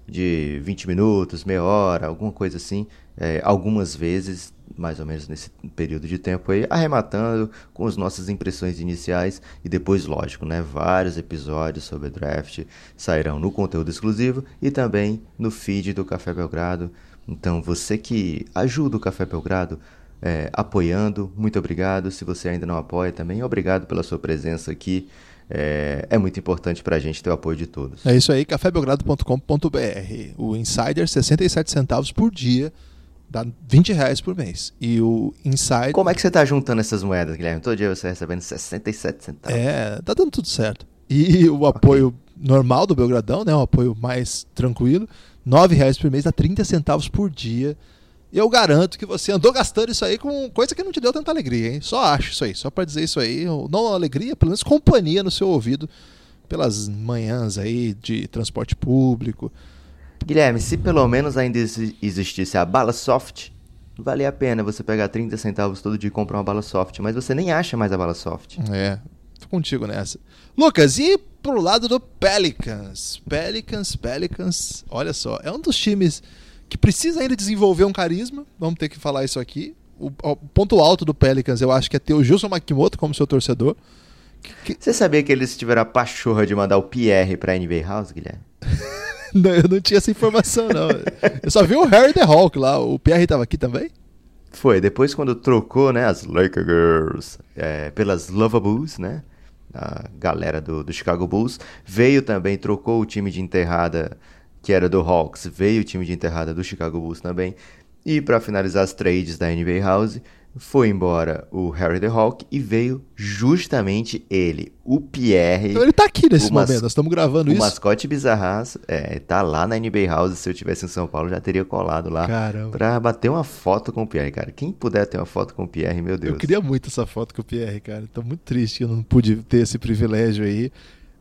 De 20 minutos, meia hora, alguma coisa assim, é, algumas vezes mais ou menos nesse período de tempo aí, arrematando com as nossas impressões iniciais e depois, lógico, né, vários episódios sobre draft sairão no conteúdo exclusivo e também no feed do Café Belgrado. Então, você que ajuda o Café Belgrado é, apoiando, muito obrigado. Se você ainda não apoia também, obrigado pela sua presença aqui é, é muito importante para a gente ter o apoio de todos. É isso aí, cafébelgrado.com.br. O Insider, 67 centavos por dia, dá 20 reais por mês. E o Insider... Como é que você está juntando essas moedas, Guilherme? Todo dia você recebendo 67 centavos. É, tá dando tudo certo. E o apoio okay. normal do Belgradão, né, um apoio mais tranquilo, 9 reais por mês, dá 30 centavos por dia. Eu garanto que você andou gastando isso aí com coisa que não te deu tanta alegria, hein? Só acho isso aí, só para dizer isso aí. Não alegria, pelo menos companhia no seu ouvido pelas manhãs aí de transporte público. Guilherme, se pelo menos ainda existisse a bala soft, valia a pena você pegar 30 centavos todo dia e comprar uma bala soft, mas você nem acha mais a bala soft. É, tô contigo nessa. Lucas, e pro lado do Pelicans? Pelicans, Pelicans, olha só, é um dos times que precisa ainda desenvolver um carisma, vamos ter que falar isso aqui. O, o ponto alto do Pelicans, eu acho que é ter o Gilson Makimoto como seu torcedor. Que... Você sabia que eles tiveram a pachorra de mandar o Pierre pra NBA House, Guilherme? não, eu não tinha essa informação, não. eu só vi o Harry the Hawk lá. O Pierre tava aqui também? Foi, depois quando trocou, né, as Laker Girls é, pelas Lovables, né, a galera do, do Chicago Bulls, veio também, trocou o time de enterrada que era do Hawks, veio o time de enterrada do Chicago Bulls também. E para finalizar as trades da NBA House, foi embora o Harry the Hawk e veio justamente ele, o Pierre. Então ele tá aqui nesse momento, nós estamos gravando o isso. O mascote bizarraço, é, tá lá na NBA House. Se eu tivesse em São Paulo, já teria colado lá Caramba. pra bater uma foto com o Pierre, cara. Quem puder ter uma foto com o Pierre, meu Deus. Eu queria muito essa foto com o Pierre, cara. Tô muito triste que eu não pude ter esse privilégio aí.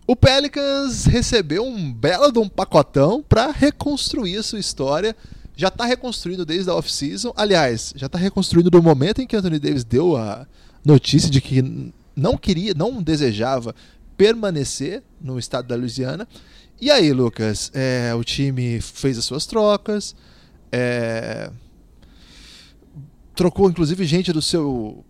O Pelicans recebeu um belo de um pacotão para reconstruir a sua história. Já está reconstruído desde a off-season. Aliás, já está reconstruído do momento em que Anthony Davis deu a notícia de que não queria, não desejava permanecer no estado da Louisiana. E aí, Lucas, é, o time fez as suas trocas, é, trocou inclusive gente do seu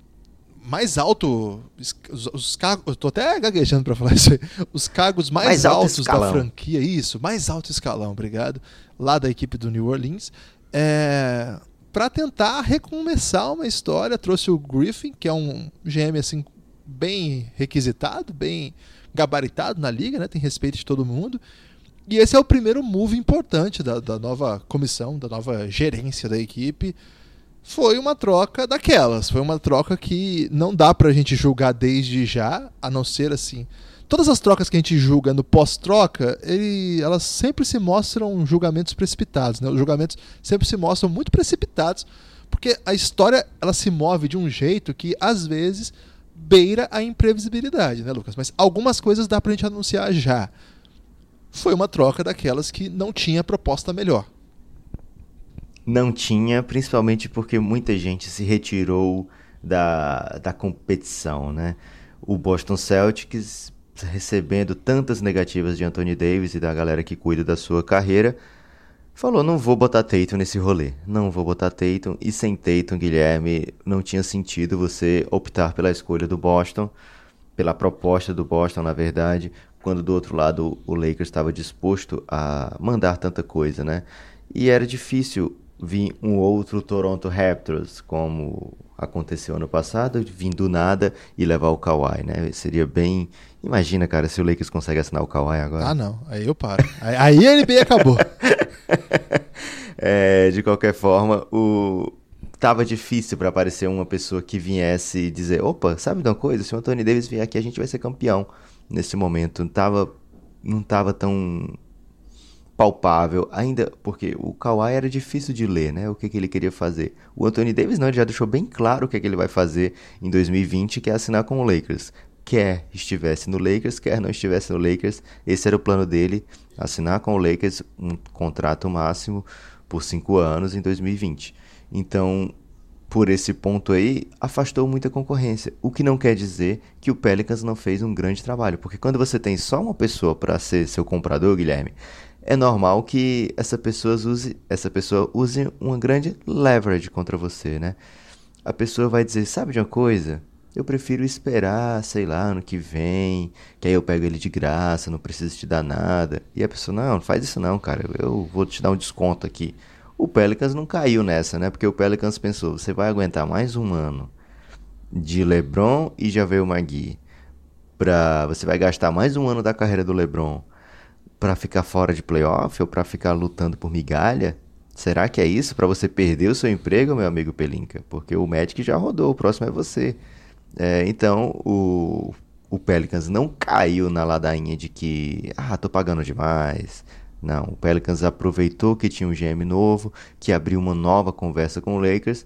mais alto. Os, os cargos. Eu tô até gaguejando para falar isso aí. Os cargos mais, mais altos da franquia, isso, mais alto escalão, obrigado. Lá da equipe do New Orleans. É, para tentar recomeçar uma história, trouxe o Griffin, que é um GM assim, bem requisitado, bem gabaritado na liga, né? tem respeito de todo mundo. E esse é o primeiro move importante da, da nova comissão, da nova gerência da equipe foi uma troca daquelas. Foi uma troca que não dá pra gente julgar desde já, a não ser assim. Todas as trocas que a gente julga no pós-troca, elas sempre se mostram julgamentos precipitados. Né? Os julgamentos sempre se mostram muito precipitados, porque a história ela se move de um jeito que, às vezes, beira a imprevisibilidade, né, Lucas? Mas algumas coisas dá pra gente anunciar já. Foi uma troca daquelas que não tinha proposta melhor. Não tinha, principalmente porque muita gente se retirou da, da competição, né? O Boston Celtics recebendo tantas negativas de Anthony Davis e da galera que cuida da sua carreira, falou: não vou botar Tatum nesse rolê, não vou botar Tatum. E sem Tatum, Guilherme, não tinha sentido você optar pela escolha do Boston, pela proposta do Boston, na verdade, quando do outro lado o Lakers estava disposto a mandar tanta coisa, né? E era difícil vir um outro Toronto Raptors, como aconteceu ano passado, vir do nada e levar o Kawhi, né? Seria bem. Imagina, cara, se o Lakers consegue assinar o Kawhi agora. Ah, não. Aí eu paro. Aí a NBA acabou. é, de qualquer forma, o. Tava difícil para aparecer uma pessoa que viesse dizer: opa, sabe de uma coisa? Se o Anthony Davis vier aqui, a gente vai ser campeão. Nesse momento, não tava, não tava tão palpável, ainda porque o Kawhi era difícil de ler, né? O que, que ele queria fazer. O Anthony Davis não, ele já deixou bem claro o que, que ele vai fazer em 2020, que é assinar com o Lakers. Quer estivesse no Lakers, quer não estivesse no Lakers, esse era o plano dele, assinar com o Lakers um contrato máximo por cinco anos em 2020. Então, por esse ponto aí, afastou muita concorrência. O que não quer dizer que o Pelicans não fez um grande trabalho, porque quando você tem só uma pessoa para ser seu comprador, Guilherme, é normal que essa pessoa use, essa pessoa use uma grande leverage contra você, né? A pessoa vai dizer, sabe de uma coisa? Eu prefiro esperar, sei lá, ano que vem, que aí eu pego ele de graça, não preciso te dar nada. E a pessoa, não, não faz isso não, cara, eu vou te dar um desconto aqui. O Pelicans não caiu nessa, né? Porque o Pelicans pensou, você vai aguentar mais um ano de LeBron e já veio o Magui para você vai gastar mais um ano da carreira do LeBron para ficar fora de playoff ou para ficar lutando por migalha? Será que é isso para você perder o seu emprego, meu amigo Pelinka? Porque o Magic já rodou, o próximo é você. É, então, o, o Pelicans não caiu na ladainha de que, ah, tô pagando demais. Não, o Pelicans aproveitou que tinha um GM novo, que abriu uma nova conversa com o Lakers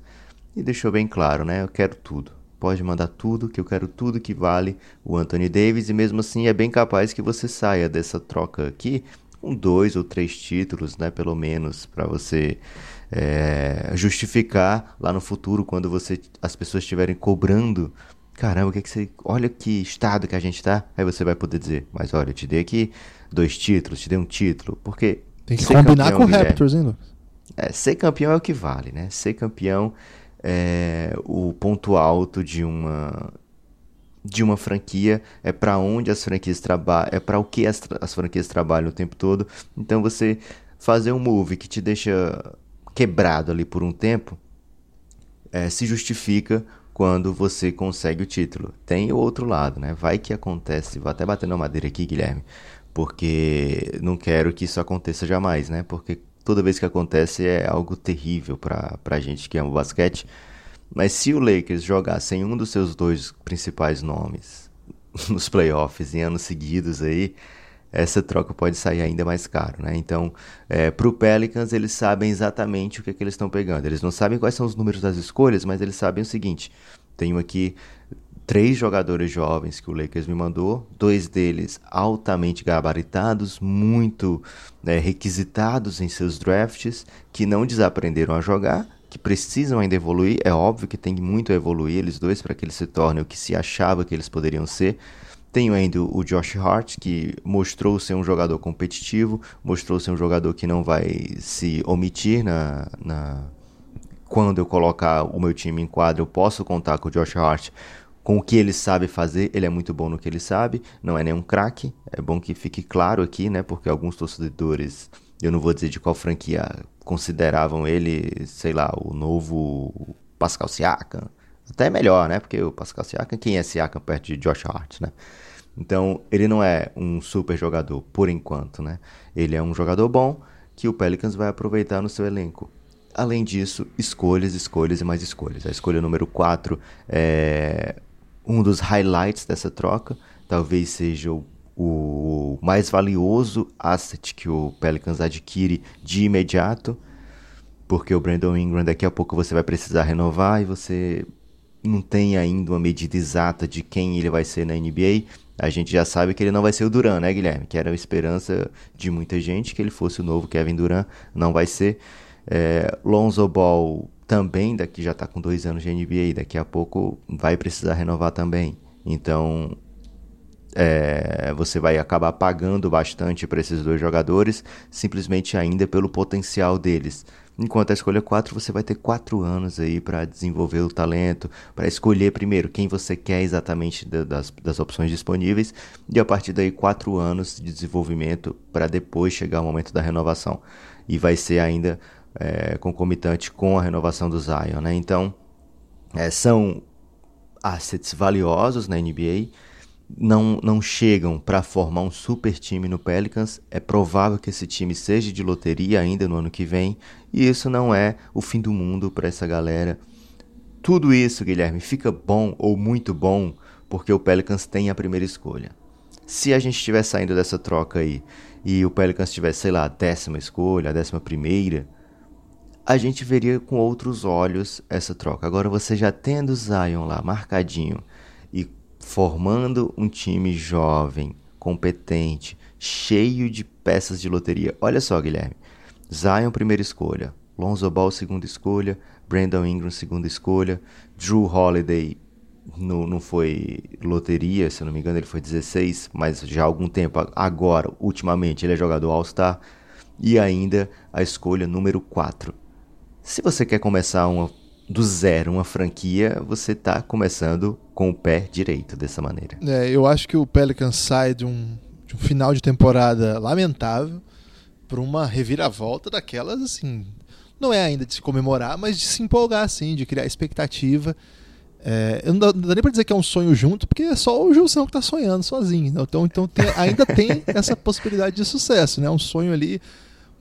e deixou bem claro, né? Eu quero tudo. Pode mandar tudo, que eu quero tudo que vale o Anthony Davis e mesmo assim é bem capaz que você saia dessa troca aqui com dois ou três títulos, né? Pelo menos para você é, justificar lá no futuro quando você as pessoas estiverem cobrando caramba, o que, que você. Olha que estado que a gente tá. Aí você vai poder dizer, mas olha, eu te dei aqui dois títulos, te dei um título. Porque. Tem que combinar campeão, com o Raptors, hein, Lucas? É, ser campeão é o que vale, né? Ser campeão é o ponto alto de uma de uma franquia, é para onde as franquias trabalham, é para o que as, as franquias trabalham o tempo todo. Então você fazer um move que te deixa quebrado ali por um tempo, é, se justifica quando você consegue o título. Tem o outro lado, né? Vai que acontece, vou até bater na madeira aqui, Guilherme, porque não quero que isso aconteça jamais, né? Porque toda vez que acontece é algo terrível para a gente que ama o basquete. Mas se o Lakers jogasse um dos seus dois principais nomes nos playoffs em anos seguidos aí, essa troca pode sair ainda mais caro, né? Então, é, para o Pelicans, eles sabem exatamente o que, é que eles estão pegando. Eles não sabem quais são os números das escolhas, mas eles sabem o seguinte: tenho aqui três jogadores jovens que o Lakers me mandou, dois deles altamente gabaritados, muito né, requisitados em seus drafts, que não desaprenderam a jogar, que precisam ainda evoluir. É óbvio que tem muito a evoluir eles dois para que eles se tornem o que se achava que eles poderiam ser. Tenho ainda o Josh Hart, que mostrou ser um jogador competitivo, mostrou ser um jogador que não vai se omitir na, na... quando eu colocar o meu time em quadro, eu posso contar com o Josh Hart com o que ele sabe fazer, ele é muito bom no que ele sabe, não é nenhum craque, é bom que fique claro aqui, né, porque alguns torcedores, eu não vou dizer de qual franquia, consideravam ele, sei lá, o novo Pascal Siakam, até melhor, né, porque o Pascal Siakam, quem é Siakam perto de Josh Hart, né, então, ele não é um super jogador por enquanto, né? Ele é um jogador bom que o Pelicans vai aproveitar no seu elenco. Além disso, escolhas, escolhas e mais escolhas. A escolha número 4 é um dos highlights dessa troca. Talvez seja o, o mais valioso asset que o Pelicans adquire de imediato. Porque o Brandon Ingram daqui a pouco você vai precisar renovar e você não tem ainda uma medida exata de quem ele vai ser na NBA a gente já sabe que ele não vai ser o Duran, né, Guilherme? Que era a esperança de muita gente que ele fosse o novo Kevin Durant. Não vai ser. É, Lonzo Ball também, daqui já está com dois anos de NBA, daqui a pouco vai precisar renovar também. Então, é, você vai acabar pagando bastante para esses dois jogadores, simplesmente ainda pelo potencial deles. Enquanto a escolha 4, você vai ter 4 anos aí para desenvolver o talento, para escolher primeiro quem você quer exatamente das, das opções disponíveis, e a partir daí 4 anos de desenvolvimento para depois chegar o momento da renovação. E vai ser ainda é, concomitante com a renovação do Zion, né? Então, é, são assets valiosos na NBA não, não chegam para formar um super time no Pelicans. É provável que esse time seja de loteria ainda no ano que vem, e isso não é o fim do mundo para essa galera. Tudo isso, Guilherme, fica bom ou muito bom porque o Pelicans tem a primeira escolha. Se a gente estiver saindo dessa troca aí e o Pelicans tivesse, sei lá, a décima escolha, a décima primeira, a gente veria com outros olhos essa troca. Agora você já tendo Zion lá marcadinho e formando um time jovem, competente, cheio de peças de loteria. Olha só, Guilherme. Zion, primeira escolha. Lonzo Ball, segunda escolha. Brandon Ingram, segunda escolha. Drew Holiday, no, não foi loteria, se eu não me engano, ele foi 16, mas já há algum tempo. Agora, ultimamente, ele é jogador All-Star. E ainda a escolha número 4. Se você quer começar uma do zero uma franquia, você está começando com o pé direito dessa maneira. É, eu acho que o Pelicans sai de um, de um final de temporada lamentável para uma reviravolta daquelas assim. Não é ainda de se comemorar, mas de se empolgar, assim, de criar expectativa. É, eu não dá, não dá nem pra dizer que é um sonho junto, porque é só o Gilson que tá sonhando sozinho. Né? Então, então tem, ainda tem essa possibilidade de sucesso, né? Um sonho ali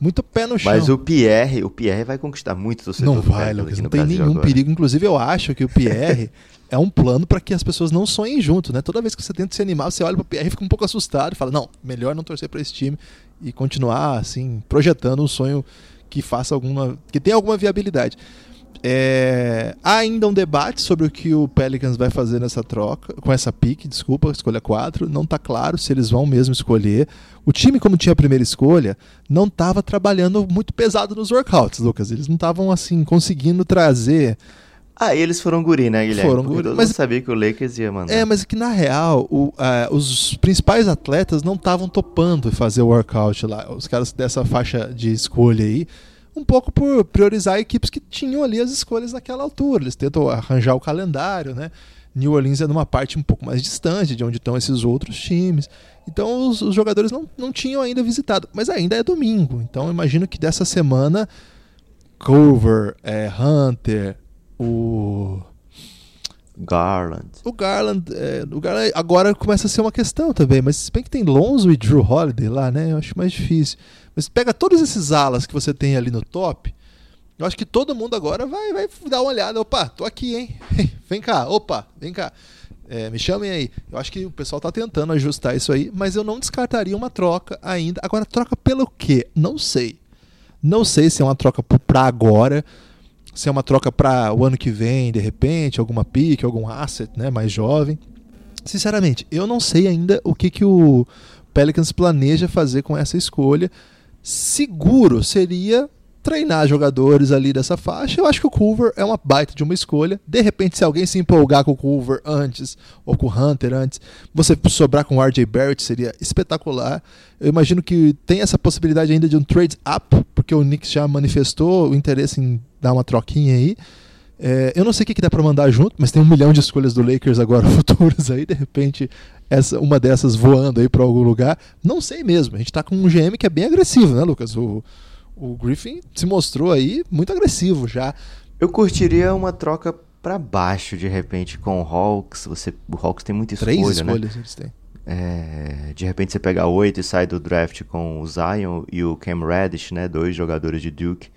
muito pé no chão. Mas o Pierre, o Pierre vai conquistar muito torcedor Não do vai, Lucas, não tem Brasil nenhum agora. perigo. Inclusive, eu acho que o Pierre é um plano para que as pessoas não sonhem junto, né? Toda vez que você tenta se animar, você olha pro Pierre e fica um pouco assustado e fala: não, melhor não torcer para esse time e continuar, assim, projetando um sonho que faça alguma. que tenha alguma viabilidade. É, há ainda um debate sobre o que o Pelicans vai fazer nessa troca, com essa pique, desculpa, escolha 4. Não está claro se eles vão mesmo escolher. O time, como tinha a primeira escolha, não estava trabalhando muito pesado nos workouts, Lucas. Eles não estavam assim conseguindo trazer. Ah, eles foram guri, né, Guilherme? Foram Porque guri, todo mas- sabia que o Lakers ia mandar. É, mas que na real, o- ah, os principais atletas não estavam topando fazer o workout lá. Os caras dessa faixa de escolha aí, um pouco por priorizar equipes que tinham ali as escolhas naquela altura. Eles tentam arranjar o calendário, né? New Orleans é numa parte um pouco mais distante de onde estão esses outros times. Então os, os jogadores não, não tinham ainda visitado. Mas ainda é domingo. Então imagino que dessa semana, Cover, é, Hunter, o. Garland. O Garland, é, o Garland agora começa a ser uma questão também, mas se bem que tem Lonzo e Drew Holiday lá, né? Eu acho mais difícil. Mas pega todos esses alas que você tem ali no top, eu acho que todo mundo agora vai, vai dar uma olhada. Opa, tô aqui, hein? vem cá, opa, vem cá. É, me chamem aí. Eu acho que o pessoal tá tentando ajustar isso aí, mas eu não descartaria uma troca ainda. Agora, troca pelo quê? Não sei. Não sei se é uma troca pra agora, se é uma troca para o ano que vem, de repente, alguma pique, algum asset né, mais jovem. Sinceramente, eu não sei ainda o que, que o Pelicans planeja fazer com essa escolha. Seguro seria treinar jogadores ali dessa faixa. Eu acho que o Culver é uma baita de uma escolha. De repente, se alguém se empolgar com o Culver antes, ou com o Hunter antes, você sobrar com o RJ Barrett seria espetacular. Eu imagino que tem essa possibilidade ainda de um trade up, porque o Knicks já manifestou o interesse em dar uma troquinha aí. É, eu não sei o que, que dá pra mandar junto, mas tem um milhão de escolhas do Lakers agora futuras aí, de repente essa uma dessas voando aí pra algum lugar. Não sei mesmo. A gente tá com um GM que é bem agressivo, né, Lucas? O, o Griffin se mostrou aí muito agressivo já. Eu curtiria uma troca pra baixo, de repente, com o Hawks. Você, o Hawks tem muita escolha, Três né? escolhas eles têm. É, de repente você pega oito e sai do draft com o Zion e o Cam Reddish, né? Dois jogadores de Duke.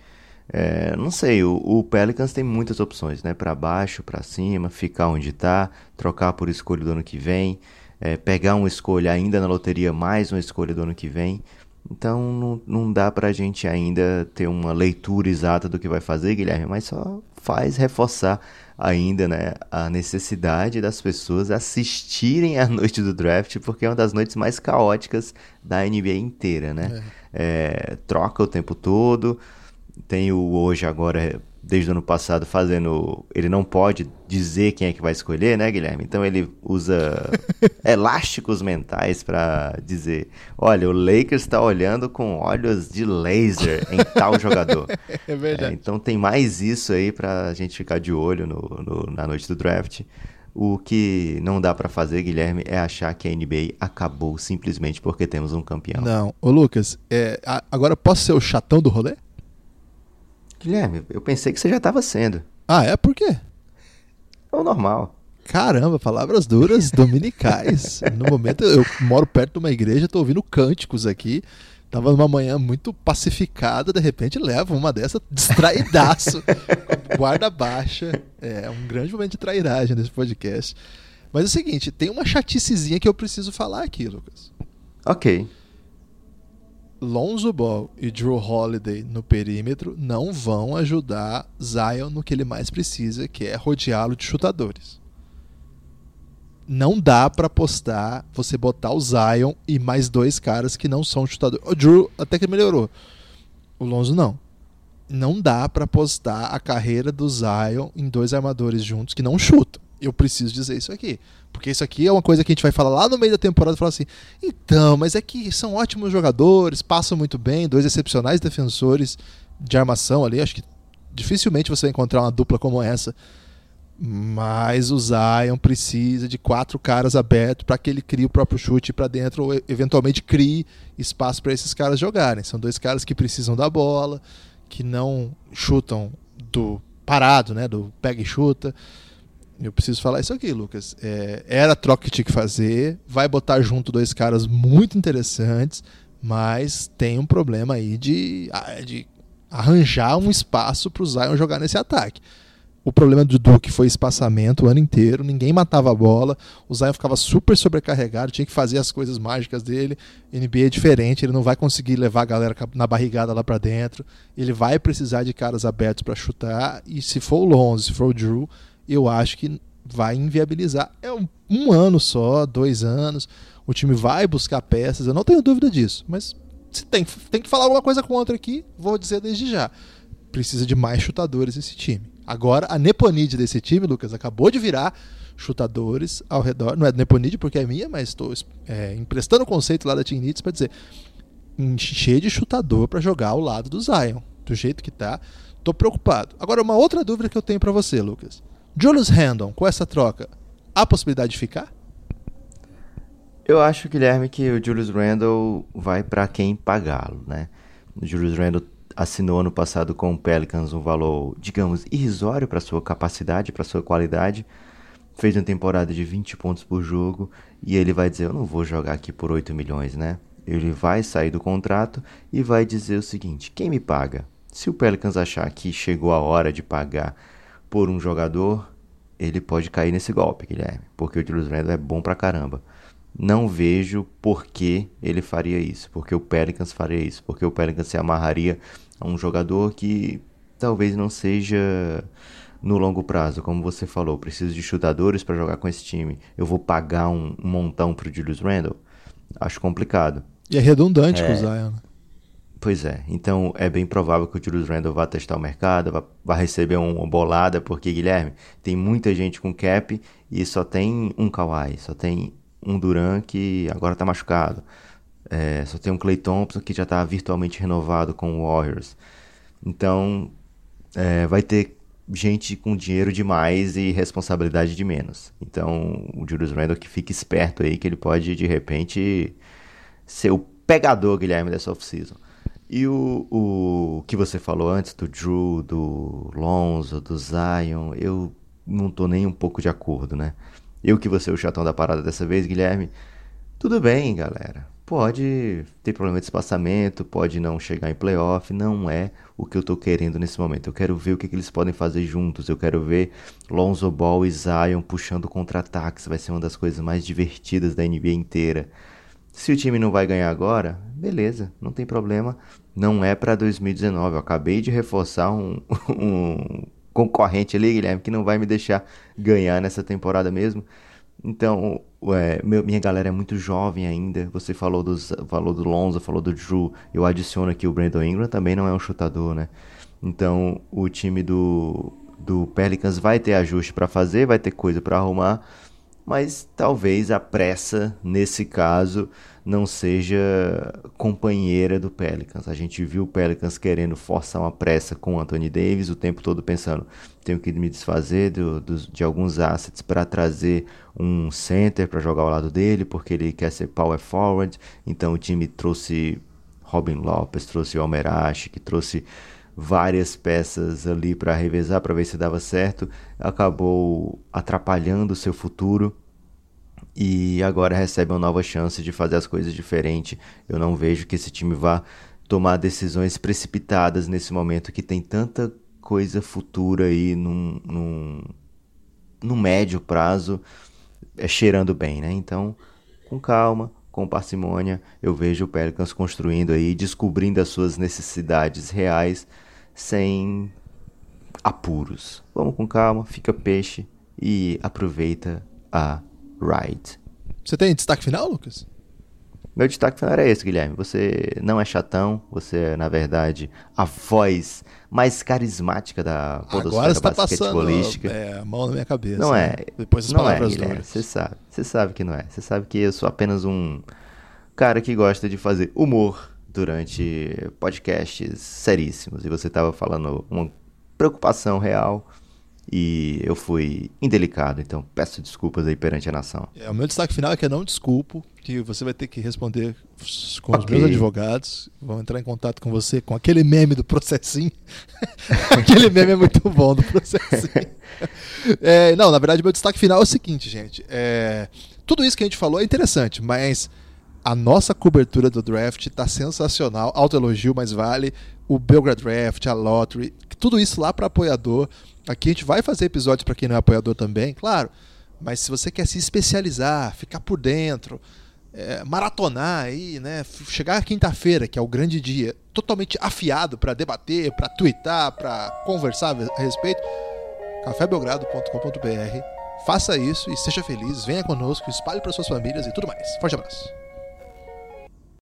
É, não sei, o, o Pelicans tem muitas opções, né? Pra baixo, pra cima, ficar onde tá, trocar por escolha do ano que vem, é, pegar uma escolha ainda na loteria, mais uma escolha do ano que vem. Então não, não dá pra gente ainda ter uma leitura exata do que vai fazer, Guilherme, mas só faz reforçar ainda né, a necessidade das pessoas assistirem a noite do draft, porque é uma das noites mais caóticas da NBA inteira, né? É, troca o tempo todo. Tem o hoje agora, desde o ano passado, fazendo. Ele não pode dizer quem é que vai escolher, né, Guilherme? Então ele usa elásticos mentais pra dizer: olha, o Lakers está olhando com olhos de laser em tal jogador. É verdade. É, então tem mais isso aí pra gente ficar de olho no, no- na noite do draft. O que não dá pra fazer, Guilherme, é achar que a NBA acabou simplesmente porque temos um campeão. Não. Ô, Lucas, é, a- agora posso ser o chatão do rolê? Guilherme, eu pensei que você já estava sendo. Ah, é? Por quê? É o normal. Caramba, palavras duras dominicais. No momento eu moro perto de uma igreja, tô ouvindo cânticos aqui. Tava numa manhã muito pacificada, de repente leva uma dessa distraidaço, guarda baixa. É um grande momento de trairagem nesse podcast. Mas é o seguinte, tem uma chaticezinha que eu preciso falar aqui, Lucas. Ok. Lonzo Ball e Drew Holiday no perímetro não vão ajudar Zion no que ele mais precisa, que é rodeá-lo de chutadores. Não dá pra apostar você botar o Zion e mais dois caras que não são chutadores. O Drew até que melhorou. O Lonzo não. Não dá pra apostar a carreira do Zion em dois armadores juntos que não chutam. Eu preciso dizer isso aqui. Porque isso aqui é uma coisa que a gente vai falar lá no meio da temporada e falar assim: então, mas é que são ótimos jogadores, passam muito bem, dois excepcionais defensores de armação ali. Acho que dificilmente você vai encontrar uma dupla como essa. Mas o Zion precisa de quatro caras abertos para que ele crie o próprio chute para dentro ou eventualmente crie espaço para esses caras jogarem. São dois caras que precisam da bola, que não chutam do parado, né, do pega e chuta. Eu preciso falar isso aqui, Lucas. É, era a troca que tinha que fazer, vai botar junto dois caras muito interessantes, mas tem um problema aí de, ah, de arranjar um espaço para o Zion jogar nesse ataque. O problema do Duke foi espaçamento o ano inteiro, ninguém matava a bola, o Zion ficava super sobrecarregado, tinha que fazer as coisas mágicas dele. NBA é diferente, ele não vai conseguir levar a galera na barrigada lá para dentro. Ele vai precisar de caras abertos para chutar e se for o Lonzo, se for o Drew, eu acho que vai inviabilizar. É um, um ano só, dois anos. O time vai buscar peças, eu não tenho dúvida disso, mas se tem, tem que falar alguma coisa contra aqui, vou dizer desde já. Precisa de mais chutadores esse time. Agora, a Neponide desse time, Lucas, acabou de virar chutadores ao redor. Não é Neponide porque é minha, mas estou é, emprestando o conceito lá da Team para dizer encher de chutador para jogar ao lado do Zion. Do jeito que tá, tô preocupado. Agora, uma outra dúvida que eu tenho para você, Lucas. Julius Randle, com essa troca, há possibilidade de ficar? Eu acho, Guilherme, que o Julius Randle vai para quem pagá-lo, né? O Julius Randle assinou ano passado com o Pelicans um valor, digamos, irrisório para sua capacidade, para sua qualidade. Fez uma temporada de 20 pontos por jogo e ele vai dizer: Eu não vou jogar aqui por 8 milhões, né? Ele vai sair do contrato e vai dizer o seguinte: Quem me paga? Se o Pelicans achar que chegou a hora de pagar por um jogador, ele pode cair nesse golpe, Guilherme, porque o Julius Randle é bom pra caramba não vejo por que ele faria isso, porque o Pelicans faria isso, porque o Pelicans se amarraria a um jogador que talvez não seja no longo prazo, como você falou, preciso de chutadores para jogar com esse time. Eu vou pagar um, um montão pro Julius Randle? Acho complicado. E é redundante é... com o Zion. Pois é, então é bem provável que o Julius Randle vá testar o mercado, vá, vá receber uma bolada, porque, Guilherme, tem muita gente com cap e só tem um Kawhi, só tem um Duran que agora está machucado. É, só tem um Clay Thompson que já está virtualmente renovado com o Warriors. Então, é, vai ter gente com dinheiro demais e responsabilidade de menos. Então, o Julius Randle que fique esperto aí que ele pode, de repente, ser o pegador, Guilherme, dessa off-season. E o, o que você falou antes do Drew, do Lonzo, do Zion, eu não tô nem um pouco de acordo, né? Eu que vou ser o chatão da parada dessa vez, Guilherme. Tudo bem, galera. Pode ter problema de espaçamento, pode não chegar em playoff, não é o que eu tô querendo nesse momento. Eu quero ver o que, que eles podem fazer juntos. Eu quero ver Lonzo Ball e Zion puxando contra-ataques. Vai ser uma das coisas mais divertidas da NBA inteira. Se o time não vai ganhar agora, beleza, não tem problema. Não é para 2019. Eu acabei de reforçar um, um concorrente ali, Guilherme, que não vai me deixar ganhar nessa temporada mesmo. Então, é, minha galera é muito jovem ainda. Você falou, dos, falou do Lonzo, falou do Drew. Eu adiciono aqui o Brandon Ingram, também não é um chutador, né? Então, o time do, do Pelicans vai ter ajuste para fazer, vai ter coisa para arrumar mas talvez a pressa, nesse caso, não seja companheira do Pelicans. A gente viu o Pelicans querendo forçar uma pressa com o Anthony Davis o tempo todo pensando: tenho que me desfazer do, do, de alguns assets para trazer um center para jogar ao lado dele, porque ele quer ser power forward. Então o time trouxe Robin Lopes, trouxe Omer que trouxe várias peças ali para revezar para ver se dava certo, acabou atrapalhando o seu futuro e agora recebe uma nova chance de fazer as coisas diferente. Eu não vejo que esse time vá tomar decisões precipitadas nesse momento que tem tanta coisa futura aí num, num, num médio prazo é, cheirando bem, né? Então, com calma, com parcimônia, eu vejo o Pelicans construindo aí, descobrindo as suas necessidades reais sem apuros. Vamos com calma, fica peixe e aproveita a ride. Você tem destaque final, Lucas? Meu destaque final era esse, Guilherme. Você não é chatão, você é, na verdade, a voz mais carismática da podosfera Agora tá basquetebolística. É, a mão na minha cabeça. Não é. Depois das não palavras é, Guilherme. Você sabe. Você sabe que não é. Você sabe que eu sou apenas um cara que gosta de fazer humor durante podcasts seríssimos e você estava falando uma preocupação real e eu fui indelicado, então peço desculpas aí perante a nação. É, o meu destaque final é que eu não desculpo, que você vai ter que responder com okay. os meus advogados, vão entrar em contato com você com aquele meme do processinho. aquele meme é muito bom do processinho. é, não, na verdade, meu destaque final é o seguinte, gente. É, tudo isso que a gente falou é interessante, mas a nossa cobertura do draft está sensacional. Alto elogio, mas vale. O Belgrade Draft, a Lottery, tudo isso lá para apoiador. Aqui a gente vai fazer episódios para quem não é apoiador também, claro. Mas se você quer se especializar, ficar por dentro, é, maratonar aí, né? Chegar quinta-feira, que é o grande dia, totalmente afiado para debater, para twittar, para conversar a respeito, cafébelgrado.com.br. Faça isso e seja feliz, venha conosco, espalhe para suas famílias e tudo mais. Forte abraço.